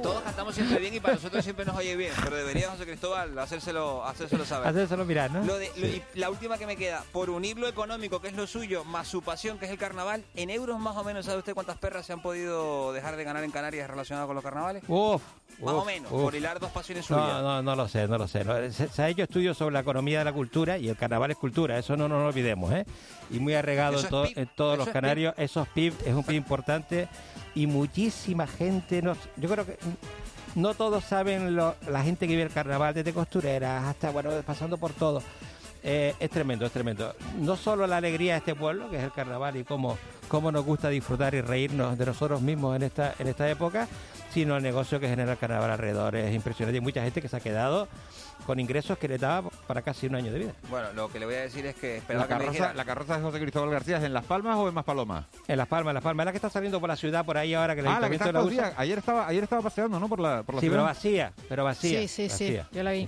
todos cantamos siempre bien y para nosotros siempre nos oye bien, pero debería José Cristóbal hacérselo, hacérselo saber. Hacérselo mirar, ¿no? Lo de- lo- y la última que me queda, por unir lo económico, que es lo suyo, más su pasión, que es el carnaval, en euros más o menos, ¿sabe usted cuántas perras se han podido dejar de ganar en Canarias relacionadas con los carnavales? Uf, Más uf, o menos, uf. por hilar dos pasiones suyas. No, no, no lo sé, no lo sé. Se, se ha hecho estudios sobre la economía de la cultura y el carnaval es cultura, eso no nos lo olvidemos, ¿eh? Y muy arregado en, to- en todos los es canarios, esos PIB es un PIB importante y muchísima gente, no, yo creo que no todos saben lo- la gente que vive el carnaval, desde costureras hasta, bueno, pasando por todo. Eh, es tremendo, es tremendo. No solo la alegría de este pueblo, que es el carnaval, y cómo, cómo nos gusta disfrutar y reírnos de nosotros mismos en esta, en esta época, sino el negocio que genera el carnaval alrededor. Es impresionante. Hay mucha gente que se ha quedado con ingresos que le daba para casi un año de vida. Bueno, lo que le voy a decir es que ¿La esperaba que me carroza, dijera... ¿La carroza de José Cristóbal García es en Las Palmas o en Maspalomas? En Las Palmas, en Las Palmas. Es la que está saliendo por la ciudad, por ahí ahora que el Ah, la que está la usa. Ayer estaba, ayer estaba paseando, ¿no? Por la, por la Sí, ciudad. pero vacía, pero vacía. Sí, sí, sí, yo la vi.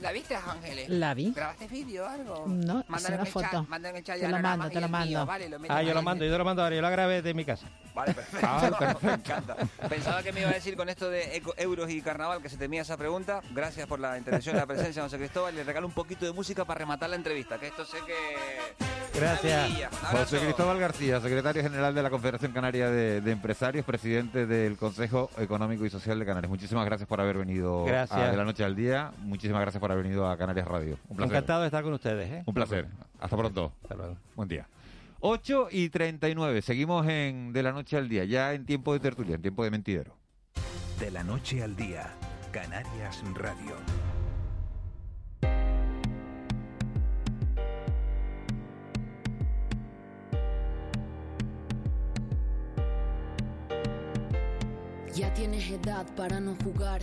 ¿La viste, Ángeles? La vi. ¿Grabaste vídeo o algo? No, Mándale una en el chat, foto. mándale en el chat Te lo mando, te lo mando. vale, lo Ah, yo lo mando, yo lo mando ahora, yo lo grabé de mi casa. Vale, perfecto. Ah, perfecto. me encanta. Pensaba que me iba a decir con esto de eco- euros y carnaval que se temía esa pregunta. Gracias por la intervención y la presencia, José Cristóbal. Le regalo un poquito de música para rematar la entrevista, que esto sé que... Gracias. José Cristóbal García, secretario general de la Confederación Canaria de, de Empresarios, presidente del Consejo Económico y Social de Canarias. Muchísimas gracias por haber venido Gracias. a De la Noche al Día. Muchísimas gracias por haber venido a Canarias Radio. Un placer. Encantado de estar con ustedes. ¿eh? Un placer. Hasta pronto. Hasta luego. Buen día. 8 y 39. Seguimos en De la Noche al Día, ya en tiempo de tertulia, en tiempo de mentidero. De la noche al día, Canarias Radio. Ya tienes edad para no jugar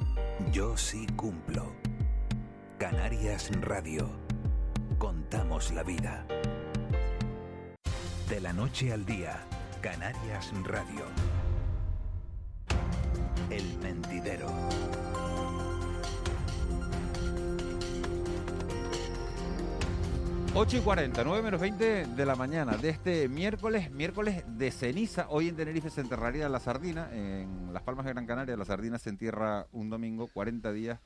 Yo sí cumplo. Canarias Radio. Contamos la vida. De la noche al día, Canarias Radio. El mentidero. Ocho y 40, 9 menos 20 de la mañana de este miércoles, miércoles de ceniza. Hoy en Tenerife se enterraría la sardina. En Las Palmas de Gran Canaria la sardina se entierra un domingo, 40 días.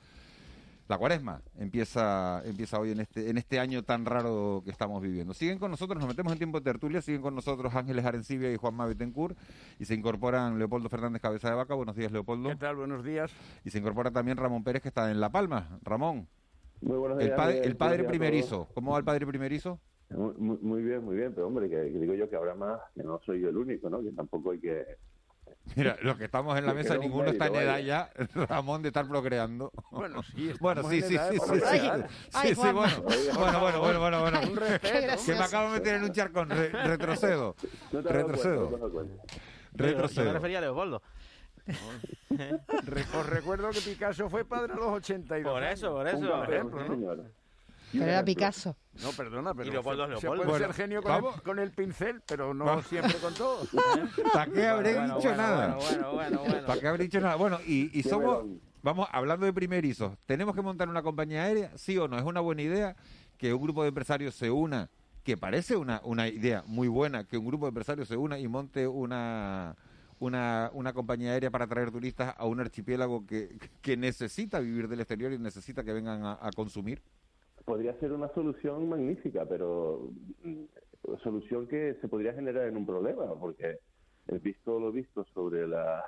La cuaresma empieza, empieza hoy en este, en este año tan raro que estamos viviendo. Siguen con nosotros, nos metemos en tiempo de tertulia, siguen con nosotros Ángeles Arencibia y Juanma Betancourt y se incorporan Leopoldo Fernández Cabeza de Vaca. Buenos días, Leopoldo. ¿Qué tal? Buenos días. Y se incorpora también Ramón Pérez, que está en La Palma. Ramón. Muy buenos El días, padre, Miguel. el padre primerizo. ¿Cómo va el padre primerizo? Muy, muy- bien, muy bien, pero hombre, que, que digo yo que habrá más, que no soy yo el único, ¿no? Que tampoco hay que... Mira, los que estamos en la mesa, ninguno está en edad ya, Ramón, de estar procreando. Bueno, sí, Bueno, sí, sí, sí, sí, sí, bueno, bueno, bueno, bueno, bueno. Que me acabo de meter en un charcón, re- retrocedo, retrocedo. Yo me retrocedo. refería a Leopoldo. Os recuerdo que Picasso fue padre a los 82 Por eso, por eso. Por ejemplo, ¿no? Pero era Picasso. No, perdona, pero Y Leopoldo se, es se Leopoldo. puede Bueno, ser genio con el, vamos. con el pincel, pero no Vamos. siempre con todo. ¿Para qué habré Bueno, dicho bueno, nada? Bueno, bueno, bueno. ¿Para qué habré dicho nada? Bueno, y, y somos, vamos, hablando de primerizos, ¿tenemos que montar una compañía aérea? ¿Sí o no? ¿Es una buena idea que un grupo de empresarios se una, que parece una, una idea muy buena, que un grupo de empresarios se una y monte una, una, una compañía aérea para traer turistas a un archipiélago que, que necesita vivir del exterior y necesita que vengan a, consumir? Podría ser una solución magnífica, pero mm, solución que se podría generar en un problema, porque he visto lo visto sobre las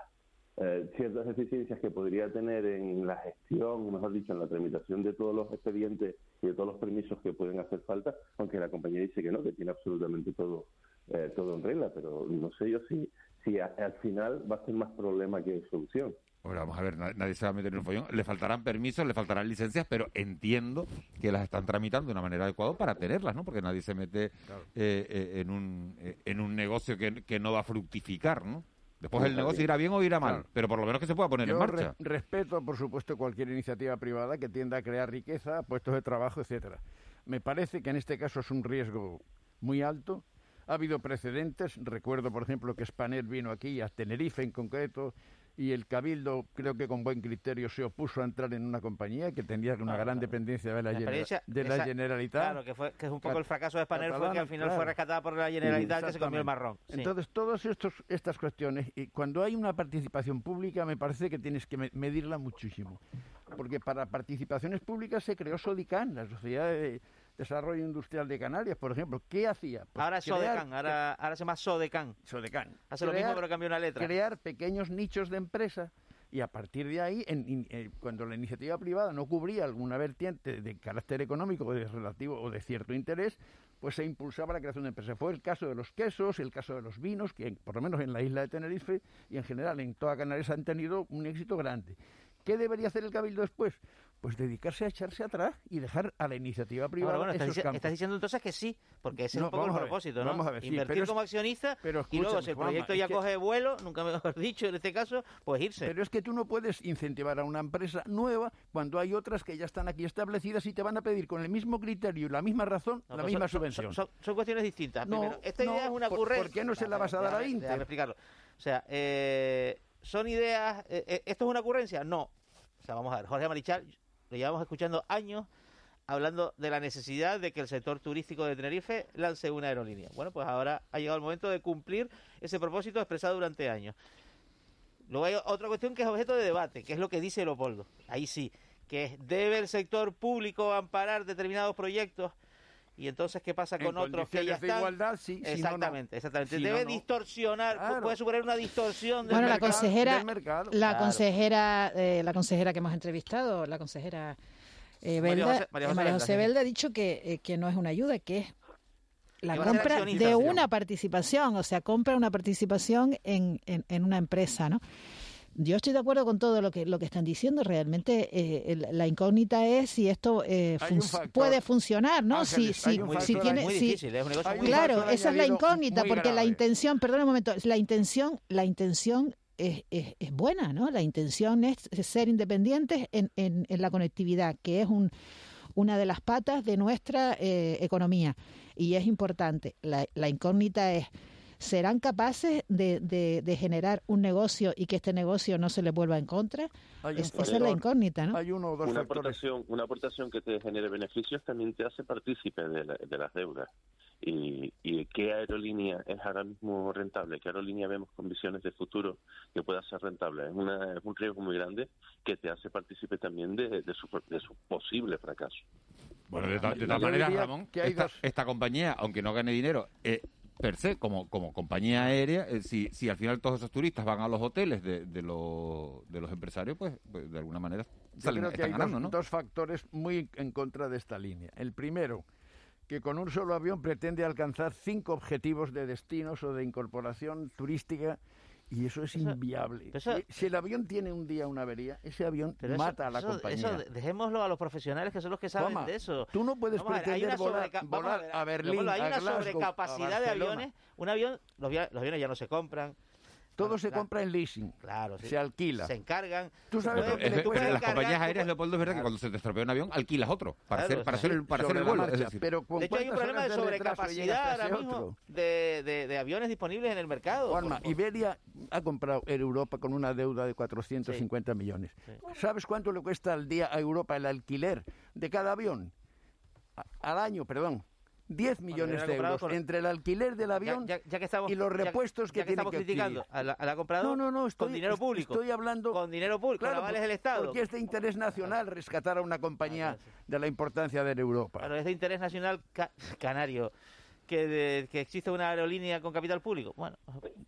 eh, ciertas deficiencias que podría tener en la gestión, mejor dicho, en la tramitación de todos los expedientes y de todos los permisos que pueden hacer falta, aunque la compañía dice que no, que tiene absolutamente todo eh, todo en regla, pero no sé yo si, si a- al final va a ser más problema que solución. Bueno, vamos a ver, na- nadie se va a meter en un follón. Le faltarán permisos, le faltarán licencias, pero entiendo que las están tramitando de una manera adecuada para tenerlas, ¿no? Porque nadie se mete eh, eh, en, un, eh, en un negocio que, que no va a fructificar, ¿no? Después el negocio irá bien o irá mal, Claro. pero por lo menos que se pueda poner en marcha. re- respeto, por supuesto, cualquier iniciativa privada que tienda a crear riqueza, puestos de trabajo, etcétera. Me parece que en este caso es un riesgo muy alto. Ha habido precedentes. Recuerdo, por ejemplo, que Spanair vino aquí, a Tenerife en concreto, y el Cabildo, creo que con buen criterio, se opuso a entrar en una compañía que tenía una Claro, gran claro. dependencia de la, La Genera- experiencia- de la esa- Generalitat. Claro, que, fue, que es un poco el fracaso de Spanair fue que al final claro. fue rescatada por la Generalitat que se comió el marrón. Sí. Entonces, todas estas cuestiones, y cuando hay una participación pública, me parece que tienes que me- medirla muchísimo. Porque para participaciones públicas se creó SODICAN, la Sociedad de Desarrollo Industrial de Canarias, por ejemplo. ¿Qué hacía? Pues ahora es Sodecan, ahora, ahora se llama Sodecan. Sodecan. Hace lo mismo pero cambió una letra. Crear pequeños nichos de empresa y a partir de ahí, en- eh, cuando la iniciativa privada no cubría alguna vertiente de carácter económico o de relativo o de cierto interés, pues se impulsaba la creación de empresas. Fue el caso de los quesos, el caso de los vinos, que por lo menos en la isla de Tenerife y en general en toda Canarias han tenido un éxito grande. ¿Qué debería hacer el Cabildo después? Pues dedicarse a echarse atrás y dejar a la iniciativa privada pero bueno, estás, esos dici- campos. estás diciendo entonces que sí, porque ese No, es un poco el propósito, ¿no? vamos a ver, sí, Invertir como accionista pero y luego si el proyecto ya que- coge vuelo, nunca mejor dicho en este caso, pues irse. Pero es que tú no puedes incentivar a una empresa nueva cuando hay otras que ya están aquí establecidas y te van a pedir con el mismo criterio y la misma razón No, la misma son- subvención. Son, son- son cuestiones distintas. No, Primero, esta idea es una ¿por- ocurrencia. por qué no se la vas a dar a Inter? déjame explicarlo. O sea, eh, son ideas. eh, eh, ¿Esto es una ocurrencia? No. O sea, vamos a ver. Jorge Marichal, lo llevamos escuchando años hablando de la necesidad de que el sector turístico de Tenerife lance una aerolínea. Bueno, pues ahora ha llegado el momento de cumplir ese propósito expresado durante años. Luego hay otra cuestión que es objeto de debate, que es lo que dice Leopoldo. Ahí sí, que es, ¿debe el sector público amparar determinados proyectos? Y entonces, ¿qué pasa En con otros que ya condiciones de están? igualdad, sí, si no, no. exactamente, exactamente. Si Debe no, distorsionar, Claro. puede suponer una distorsión del Bueno, la mercado. consejera, la Claro. consejera, eh, la consejera que hemos entrevistado, la consejera eh, María José- María eh, José María José. Belda ha dicho que, eh, que no es una ayuda, que es la compra de una participación, o sea, compra una participación en, en, en una empresa, ¿no? Yo estoy de acuerdo con todo lo que lo que están diciendo. Realmente eh, el- la incógnita es si esto eh, fun- puede funcionar, ¿no? Ángeles, si, si, si tiene, muy si- difícil, es un negocio muy Claro, esa es la incógnita, porque la intención, perdón un momento, la intención, la intención es, es, es buena, ¿no? La intención es ser independientes en, en, en la conectividad, que es un, una de las patas de nuestra eh, economía y es importante. La, la incógnita es, ¿serán capaces de, de, de generar un negocio y que este negocio no se les vuelva en contra? Hay un Es- esa es la incógnita, ¿no? Hay uno o dos Una factores. aportación, una aportación que te genere beneficios también te hace partícipe de, la- de las deudas. Y, y qué aerolínea es ahora mismo rentable, qué aerolínea vemos con visiones de futuro que pueda ser rentable. Es, una, es un riesgo muy grande que te hace partícipe también de, de su, de su posible fracaso. Bueno, de, todas maneras, Ramón, que hay esta, dos. esta compañía, aunque no gane dinero, eh, per se, como, como compañía aérea, eh, si, si al final todos esos turistas van a los hoteles de, de, los, de los empresarios, pues, pues, de alguna manera Yo salen, creo que están hay ganando, dos, ¿no? dos factores muy en contra de esta línea. El primero, que con un solo avión pretende alcanzar cinco objetivos de destinos o de incorporación turística y eso es Eso- inviable. eso- Si- el avión tiene un día una avería, ese avión eso- mata a la compañía. eso de- dejémoslo a los profesionales que son los que saben de eso. tú no puedes Vamos a pretender una volar- volar ver, a Berlín, hay a una Glasgow, sobrecapacidad a de aviones. Un avión, los, los aviones ya no se compran. Todo se Claro. compra en leasing. Claro, sí. Se alquila. Se encargan. Tú sabes Pueden- lo que Es le de- cuesta pero las compañías aéreas, Leopoldo, es verdad que cuando se te estropea un avión, alquilas otro para Claro, hacer, para sí. hacer el, para hacer Sobre el la vuelo. marcha, es decir, pero con De hecho, hay un problema de sobrecapacidad ahora mismo de, de- de aviones disponibles en el mercado. Juanma, Por- Iberia ha comprado Air Europa con una deuda de 450 millones. ¿Sabes cuánto le cuesta al día a Europa el alquiler de cada avión? A- al año, perdón. 10 millones de euros con- entre el alquiler del avión ya, ya que estamos, y los repuestos ya que, tiene estamos que criticando a la, a la comprado No, no, no, estoy, con dinero público. Estoy hablando con dinero público, Claro, avales del Estado. Porque es de interés nacional rescatar a una compañía de la importancia de Europa. Claro, es de interés nacional ca- canario que, de- que existe una aerolínea con capital público. Bueno,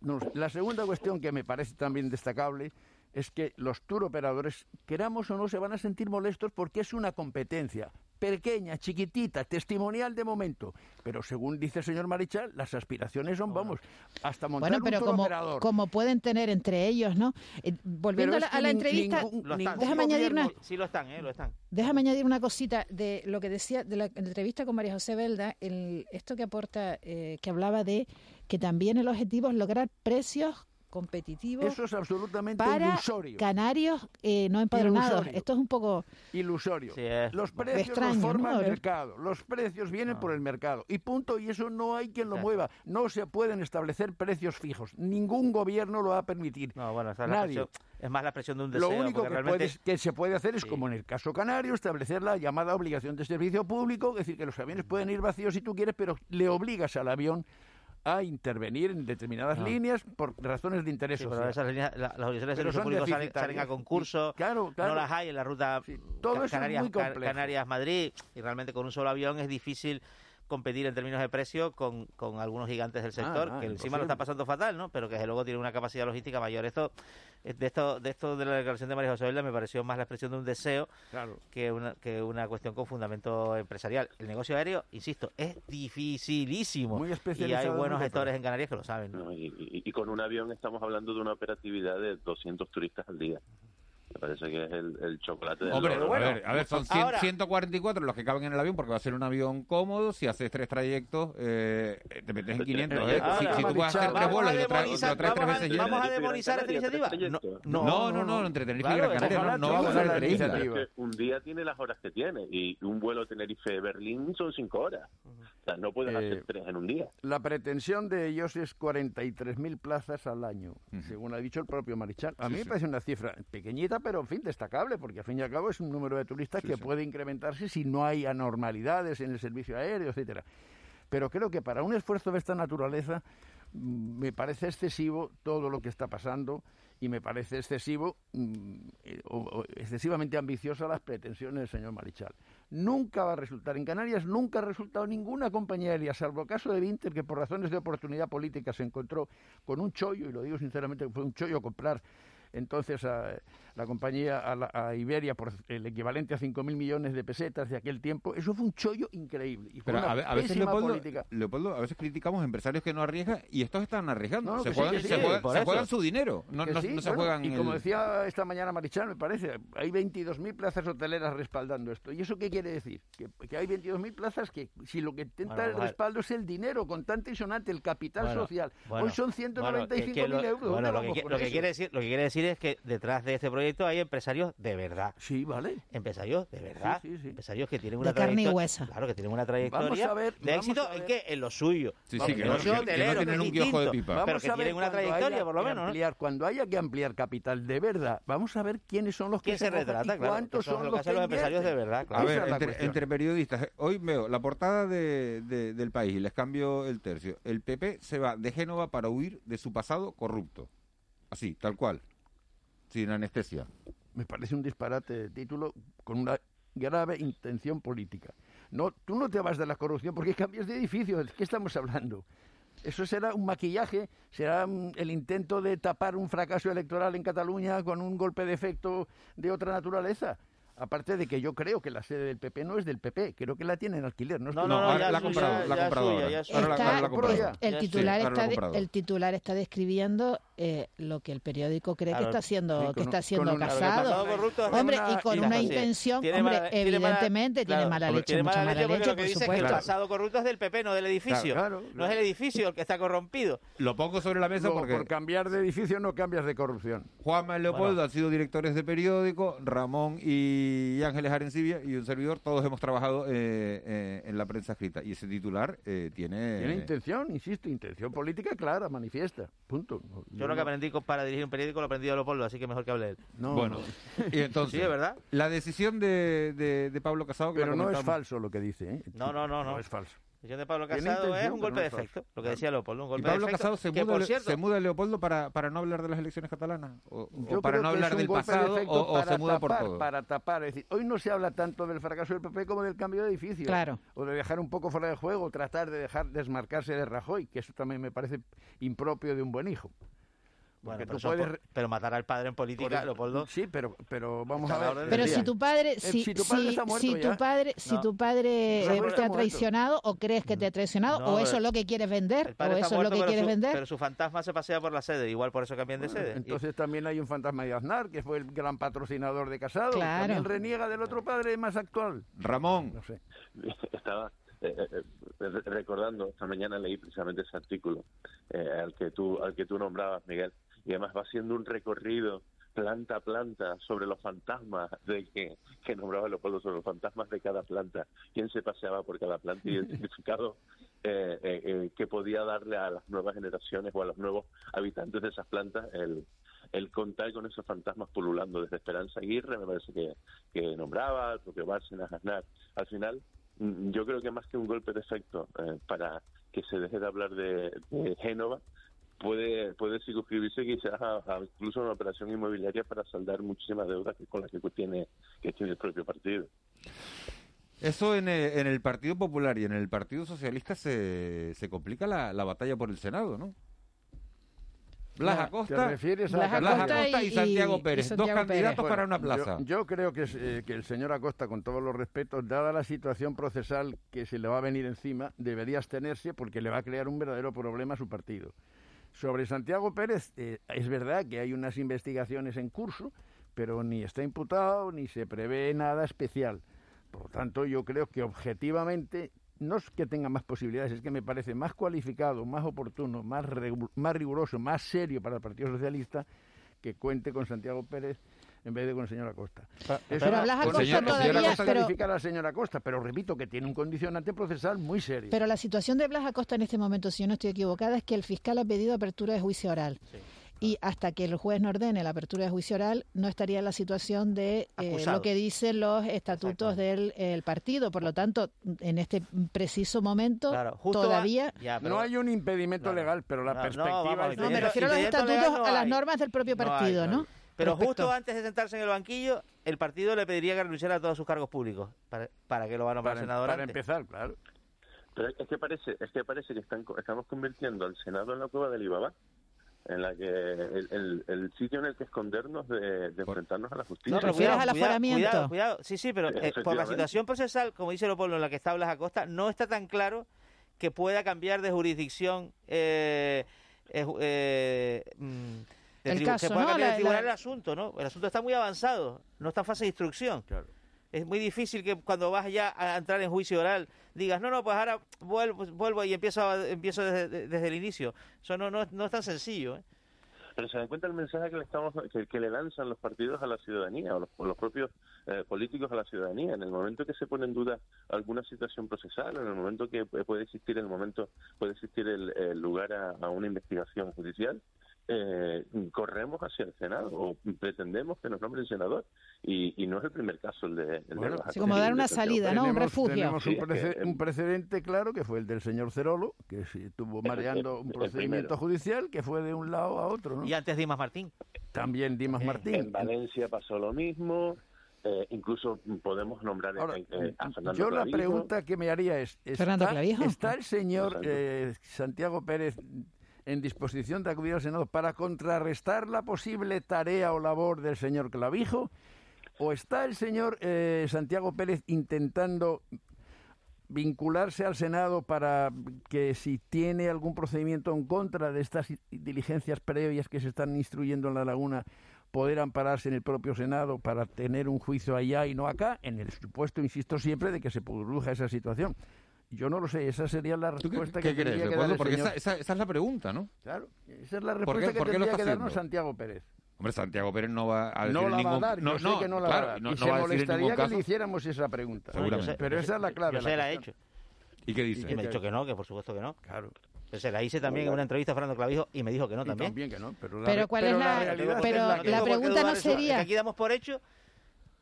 No, la segunda cuestión que me parece también destacable es que los tour operadores, queramos o no, se van a sentir molestos porque es una competencia pequeña, chiquitita, testimonial de momento. Pero según dice el señor Marichal, las aspiraciones son, vamos, hasta montar Bueno, un pero tour como, operador. como pueden tener entre ellos, ¿no? Eh, volviendo Pero a la, es que a la nin- entrevista, ningún- añadir una, Sí, lo están, ¿eh? Lo están. Déjame añadir una cosita de lo que decía de la entrevista con María José Belda, el, esto que aporta, eh, que hablaba de que también el objetivo es lograr precios competitivos Eso es absolutamente para ilusorio. canarios eh, no empadronados. Ilusorio. Esto es un poco Ilusorio. Sí, es- Los precios Extraño, los forma ¿no? el mercado. Los precios vienen por el mercado. Y punto. Y eso no hay quien lo mueva. No se pueden establecer precios fijos. Ningún gobierno lo va a permitir. No, bueno, esa es, la Nadie. es más la presión de un deseo. Lo único que, realmente puedes- que se puede hacer es, Sí. como en el caso canario, establecer la llamada obligación de servicio público, es decir, que los aviones pueden ir vacíos si tú quieres, pero le obligas al avión a intervenir en determinadas No. líneas por razones de interés Sí, social. pero esas líneas, la- las obligaciones de servicio público salen, salen a concurso, Y- claro, claro. no las hay en la ruta todo Ca- eso es Canarias. Canarias-Madrid, y realmente con un solo avión es difícil competir en términos de precio con, con algunos gigantes del sector, no, que encima imposible. lo está pasando fatal, ¿no? Pero que desde luego tiene una capacidad logística mayor. Esto, eh, de esto, de esto de la declaración de María José Belda me pareció más la expresión de un deseo Claro. que una, que una cuestión con fundamento empresarial. El negocio aéreo, insisto, es dificilísimo. Muy y hay buenos gestores en Canarias que lo saben. ¿no? ¿no? Y, y- y con un avión estamos hablando de una operatividad de 200 turistas al día. Me parece que es el, el chocolate del Hombre, loro. a, ver, a ver, son 100 Ahora- 144 los que caben en el avión porque va a ser un avión cómodo. Si haces tres trayectos, eh, te metes en 500. ¿eh? Ahora, Si, si tú puedes hacer tres vuelos a y traes tres vamos a- veces lleno. vamos a demonizar esta iniciativa. No, No, no, no, entre Tenerife y Gran Canaria no, vamos a islas. un día tiene las horas que tiene y un vuelo Tenerife-Berlín son cinco horas. O sea, no puedes hacer tres en un día. La pretensión de ellos es 43.000 plazas al año, según ha dicho el propio Marichal. A Sí, mí me sí. parece una cifra pequeñita, pero en fin, destacable, porque al fin y al cabo es un número de turistas que puede incrementarse si no hay anormalidades en el servicio aéreo, etcétera. Pero creo que para un esfuerzo de esta naturaleza mm, me parece excesivo todo lo que está pasando y me parece excesivo mm, eh, o- o excesivamente ambiciosa las pretensiones del señor Marichal. Nunca va a resultar en Canarias, nunca ha resultado ninguna compañía aérea, salvo el caso de Vinter, que por razones de oportunidad política se encontró con un chollo, y lo digo sinceramente, fue un chollo comprar entonces a la compañía, a, la- a Iberia, por el equivalente a 5.000 millones de pesetas de aquel tiempo. Eso fue un chollo increíble. Y fue Pero una a, ve- a veces, Leopoldo, política. Leopoldo, a veces criticamos empresarios que no arriesgan y estos están arriesgando. No, no, se sí, juegan, sí, se juegan- se su dinero, no, Que no- sí, no se bueno, juegan Y como el- decía esta mañana Marichal, me parece, hay 22.000 plazas hoteleras respaldando esto. ¿Y eso qué quiere decir? Que, que hay 22.000 plazas que, si lo que intenta Bueno, el vale. respaldo es el dinero contante y sonante, el capital Bueno, social. bueno, Hoy son bueno, 195.000 que- que lo- euros. Bueno, ¿Dónde lo que, quiere decir, lo que quiere decir es que detrás de este proyecto hay empresarios de verdad. Sí, vale. Empresarios de verdad. Sí, sí, sí. Empresarios que tienen De una carne y trayectoria- hueso. Claro, que tienen una trayectoria Vamos a ver, de éxito en qué en lo suyo. Sí, sí, que no- que- que tienen que un kiosco de pipa. Pero Vamos que a ver tienen una trayectoria, haya por lo que menos. ¿no? ampliar, Cuando haya que ampliar capital de verdad, vamos a ver quiénes son los que ¿Quién se mojan retrata? y Claro, cuántos son lo los que hacen los empresarios de verdad, A claro. Ver, entre, periodistas, eh, hoy veo la portada de, de- del país y les cambio el tercio. El PP se va de Génova para huir de su pasado corrupto. Así, tal cual. Sin anestesia. me parece un disparate de título con una grave intención política. No, tú no te vas de la corrupción porque cambias de edificio. ¿De qué estamos hablando? Eso será un maquillaje, será mm, el intento de tapar un fracaso electoral en Cataluña con un golpe de efecto de otra naturaleza. Aparte de que yo creo que la sede del PP no es del PP, creo que la tiene en alquiler. No, No, no, la ha comprado. El titular, sí, está de- el titular está describiendo eh, lo que el periódico cree que está haciendo, sí, que está una- casado. Pasado corrupto es Hombre, una- y con y una intención, Tiene hombre, evidentemente tiene mala leche, tiene mala leche porque leche, lo que por dice es que el pasado corrupto es del PP, no del edificio. No es el edificio el que está corrompido. Lo pongo sobre la mesa porque por cambiar de edificio no cambias de corrupción. Juanma y Leopoldo han sido directores de periódico, Ramón y Ángeles Arencibia y un servidor, todos hemos trabajado eh, eh, en la prensa escrita. Y ese titular eh, tiene... Tiene intención, insisto, intención política clara, manifiesta. Punto. No- Yo lo que aprendí con- para dirigir un periódico lo aprendí a Leopoldo, así que mejor que hable él. no, Bueno, no. y entonces, Sí, es verdad. la decisión de, de- de Pablo Casado... Que Pero no es falso lo que dice. ¿eh? No, no, no, no. No es falso. La decisión de Pablo Tiene Casado es un golpe de efecto, lo que decía Leopoldo, un ¿Y golpe Pablo de efecto. Casado se que, muda, por cierto, se muda Leopoldo para, para no hablar de las elecciones catalanas? ¿O, o Yo para no hablar del de pasado o, o para se muda por tapar, todo? Para tapar, es decir, hoy no se habla tanto del fracaso del PP como del cambio de edificio. Claro. O de dejar un poco fuera de juego, tratar de dejar desmarcarse de Rajoy, que eso también me parece impropio de un buen hijo. Bueno, Porque pero, tú puedes por- pero matar al padre en política, Por- Leopoldo. Sí, pero, pero vamos Está a ver. Pero si tu padre, Eh, si, si tu padre si- está muerto si tu padre, si tu padre eh, está te ha traicionado o crees que te ha traicionado No, o eso es lo que quieres vender o padre eso es lo que quieres su- vender. Pero su fantasma se pasea por la sede, igual por eso cambian de sede. Y- Entonces también hay un fantasma de Aznar, que fue el gran patrocinador de Casado. Claro. También reniega del otro padre más actual. Ramón, No sé. estaba eh, recordando esta mañana leí precisamente ese artículo eh, al que tú al que tú nombrabas Miguel y además va haciendo un recorrido planta a planta sobre los fantasmas de que, que nombraba Leopoldo sobre los fantasmas de cada planta quién se paseaba por cada planta y identificado eh, eh, eh, que podía darle a las nuevas generaciones o a los nuevos habitantes de esas plantas el el contar con esos fantasmas pululando desde Esperanza Aguirre, me parece que, que nombraba, el propio Bárcenas, Aznar. Al final, mm, yo creo que más que un golpe de efecto para que se deje de hablar de, de Génova, puede puede circunscribirse quizás a, a incluso una operación inmobiliaria para saldar muchísimas deudas que, con las que tiene, que tiene el propio partido. eso en, eh, en el Partido Popular y en el Partido Socialista se, se complica la, la batalla por el Senado, ¿no? Blas Acosta, ¿te refieres a Blas Blas Acosta Acosta y, y- Santiago y Pérez, Santiago dos candidatos Pérez. para una plaza. Yo, yo creo que, eh, que el señor Acosta, con todos los respetos, dada la situación procesal que se le va a venir encima, debería abstenerse porque le va a crear un verdadero problema a su partido. Sobre Santiago Pérez, eh, es verdad que hay unas investigaciones en curso, pero ni está imputado ni se prevé nada especial. Por lo tanto, yo creo que objetivamente no es que tenga más posibilidades, es que me parece más cualificado, más oportuno, más, más riguroso, más serio para el Partido Socialista que cuente con Santiago Pérez en vez de con el señor Acosta. Eso pero Blas con Acosta señor- todavía- señor Acosta pero- califica a la señora Acosta, pero repito que tiene un condicionante procesal muy serio. Pero la situación de Blas Acosta en este momento, si yo no estoy equivocada, es que el fiscal ha pedido apertura de juicio oral. Y hasta que el juez no ordene la apertura de juicio oral, no estaría en la situación de eh, lo que dicen los estatutos del el partido. Por lo tanto, en este preciso momento, justo todavía... no hay un impedimento legal, pero la No, no, perspectiva vamos, es No, me refiero a los estatutos, no a las normas del propio No hay, partido, no ¿no? hay. Pero Respecto- justo antes de sentarse en el banquillo, el partido le pediría que renunciara a todos sus cargos públicos. ¿Para, para que lo va a nombrar Para- senador para antes? empezar, claro. Pero es que parece, es que parece que están, estamos convirtiendo al Senado en la cueva del Alibaba, en la que el, el- el sitio en el que escondernos de, de enfrentarnos a la justicia. No, pero cuidado, cuidado, Cuidado, cuidado. Sí, sí, pero eh, por la situación procesal, como dice Leopoldo, en la que está Blas Acosta, no está tan claro que pueda cambiar de jurisdicción eh, eh, eh, mm, de El tribu- caso, ¿no? cambiar La- de tribunal la- el asunto, ¿no? El asunto está muy avanzado, no está en fase de instrucción. Es muy difícil que cuando vas ya a entrar en juicio oral digas, no, no, pues ahora vuelvo, vuelvo y empiezo, a- empiezo desde, desde el inicio. Eso no, no, no es tan sencillo, ¿eh? Pero se dan cuenta el mensaje que le estamos que, que le lanzan los partidos a la ciudadanía o los, o los propios eh, políticos a la ciudadanía en el momento que se pone en duda alguna situación procesal en el momento que pu- puede existir el momento puede existir el, el lugar a, a una investigación judicial eh, corremos hacia el Senado o pretendemos que nos nombren senador y, y no es el primer caso el de, el de Bueno, Baja Sí, como dar una salida. ¿no? Un Tenemos- refugio. Tenemos Sí, un, es prece- que, un precedente claro que fue el del señor Cerolo, que estuvo mareando un el procedimiento judicial que fue de un lado a otro. ¿no? Y antes Dimas Martín. También Dimas Martín. En Valencia pasó lo mismo. eh, incluso podemos nombrar Ahora, eh, eh, a Fernando Yo la Clavijo. pregunta que me haría es, Fernando ¿está, Clavijo. está el señor eh, Santiago Pérez en disposición de acudir al Senado para contrarrestar la posible tarea o labor del señor Clavijo? ¿O está el señor eh, Santiago Pérez intentando vincularse al Senado para que si tiene algún procedimiento en contra de estas diligencias previas que se están instruyendo en la laguna, poder ampararse en el propio Senado para tener un juicio allá y no acá, en el supuesto, insisto siempre, de que se produzca esa situación. Yo no lo sé, esa sería la ¿Tú qué, respuesta qué que crees, tendría que dar el Porque señor. esa, esa- esa es la pregunta, ¿no? Claro, esa es la ¿Por qué- respuesta que qué tendría que darnos? Santiago Pérez. Hombre, Santiago Pérez no va a decir No la ningún... va a dar, no, yo sé no, que no la claro, va a dar. no- y no se molestaría que le hiciéramos esa pregunta. Seguramente. Pero esa es la clave. Yo la se la he cuestión. hecho. ¿Y qué Y dice? me ha dicho que no, que por supuesto que no. Claro. Pero se la hice también en una entrevista a Fernando Clavijo y me dijo que no Y también. también que no, pero, la Pero ¿cuál es la- realidad pero es la qué pregunta no sería- que aquí damos por hecho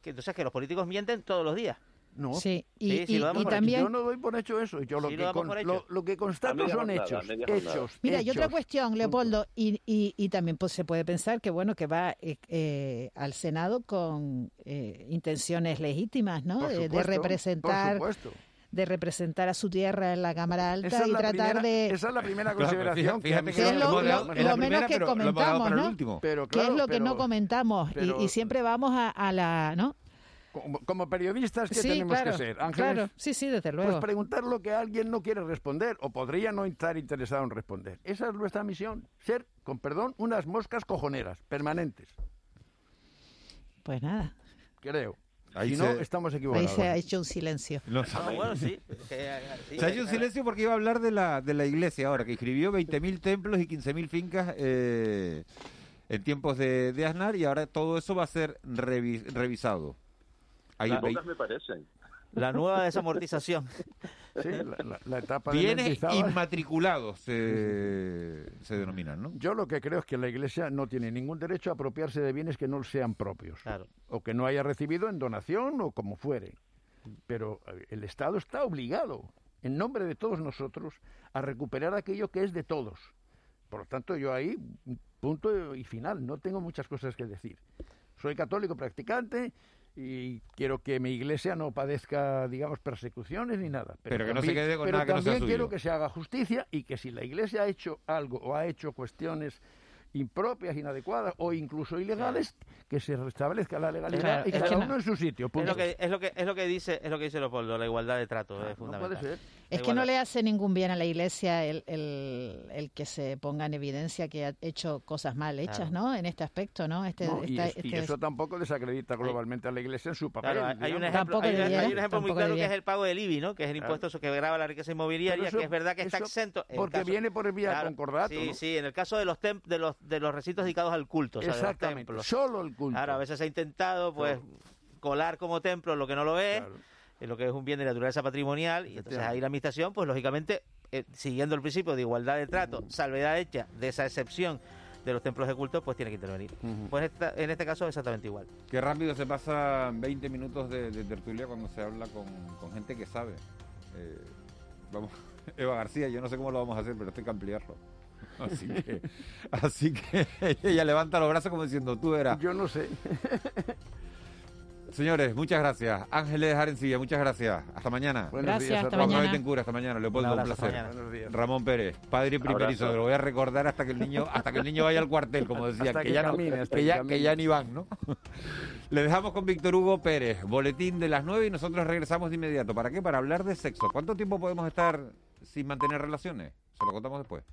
que entonces que los políticos mienten todos los días. No. Sí, y, Sí, sí, y- también... Yo no doy por hecho eso. Yo lo, Sí, que, lo con- lo, que constato son jornada, hechos. Hechos. Mira, y otra cuestión, Leopoldo, y, y, y también pues, se puede pensar que bueno que va eh, eh, al Senado con eh, intenciones legítimas, ¿no? Por De- representar, Por supuesto. de representar a su tierra en la Cámara Alta Esa y tratar primera, de esa es la primera Claro, consideración. fíjate que es lo- menos primera, que comentamos, ¿no? Pero qué es lo que no comentamos y- y, siempre vamos a, a la, ¿no? Como, como periodistas, ¿qué sí, tenemos claro, que ser? Ángeles, claro, sí, sí, desde luego. Pues preguntar lo que alguien no quiere responder o podría no estar interesado en responder. Esa es nuestra misión, ser, con perdón, unas moscas cojoneras, permanentes, Pues nada, creo. Ahí si se- no, estamos ahí equivocados. se ha hecho un silencio. No, Ah, bueno, sí. Que- sí, Se ha hecho un silencio porque iba a hablar de la, de la iglesia ahora, que escribió 20.000 templos y 15.000 fincas eh, en tiempos de, de Aznar y ahora todo eso va a ser revi- revisado. Pocas me parecen. La nueva desamortización. Sí, la, la- la etapa de bienes inmatriculados se, se denominan, ¿no? Yo lo que creo es que la Iglesia no tiene ningún derecho a apropiarse de bienes que no sean propios. Claro. O que no haya recibido en donación o como fuere. Pero eh, el Estado está obligado, en nombre de todos nosotros, a recuperar aquello que es de todos. Por lo tanto, yo ahí, punto y final, no tengo muchas cosas que decir. Soy católico practicante y quiero que mi iglesia no padezca, digamos, persecuciones ni nada. Pero que no se quede con pero nada que no sea también quiero suyo. que se haga justicia y que si la iglesia ha hecho algo o ha hecho cuestiones impropias, inadecuadas o incluso ilegales, que se restablezca la legalidad Claro, y es cada que uno no- en su sitio. Es punto. lo que es lo que es lo que dice es lo que dice Leopoldo, la igualdad de trato es no puede fundamental. ser. Es que no le hace ningún bien a la Iglesia el, el, el que se ponga en evidencia que ha hecho cosas mal hechas, Claro. ¿no? En este aspecto, ¿no? Este, No, y, esta- es- y este- eso tampoco desacredita globalmente a la Iglesia en su papel. Claro, hay un ejemplo, hay, hay un ejemplo muy tampoco claro que es el pago del IBI, ¿no? Que es el Claro. impuesto que grava la riqueza inmobiliaria, eso- que es verdad que está exento. en porque caso- viene por vía concordato, Sí, ¿no? sí, en el caso de los tem- de los de los recintos dedicados al culto, o sea, de los Exactamente, solo el culto. Claro, a veces se ha intentado pues colar como templo lo que no lo es, en lo que es un bien de naturaleza patrimonial, y entonces ahí la administración, pues lógicamente, eh, siguiendo el principio de igualdad de trato, salvedad hecha de esa excepción de los templos de culto, pues tiene que intervenir. Pues esta- en este caso exactamente igual. Qué rápido se pasa 20 minutos de, de tertulia cuando se habla con, con gente que sabe. Eh, vamos, Eva García, yo no sé cómo lo vamos a hacer, pero estoy que ampliarlo. Así que, así que ella levanta los brazos como diciendo, tú eras. Yo no sé. Señores, muchas gracias. Ángeles Arencilla, muchas gracias. Hasta mañana. Buenos Gracias, días a hasta Juan mañana. Betancourt, hasta mañana. Leopoldo, Un un, placer. hasta mañana. Buenos días. Ramón Pérez, padre primerizo, Abrazo. lo voy a recordar hasta que el niño, hasta que el niño vaya al cuartel, como decía, Hasta que, que ya no- camine, que que ya, camine. que ya ni van, ¿no? Le dejamos con Víctor Hugo Pérez, boletín de las 9 y nosotros regresamos de inmediato. ¿Para qué? Para hablar de sexo. ¿Cuánto tiempo podemos estar sin mantener relaciones? Se lo contamos después.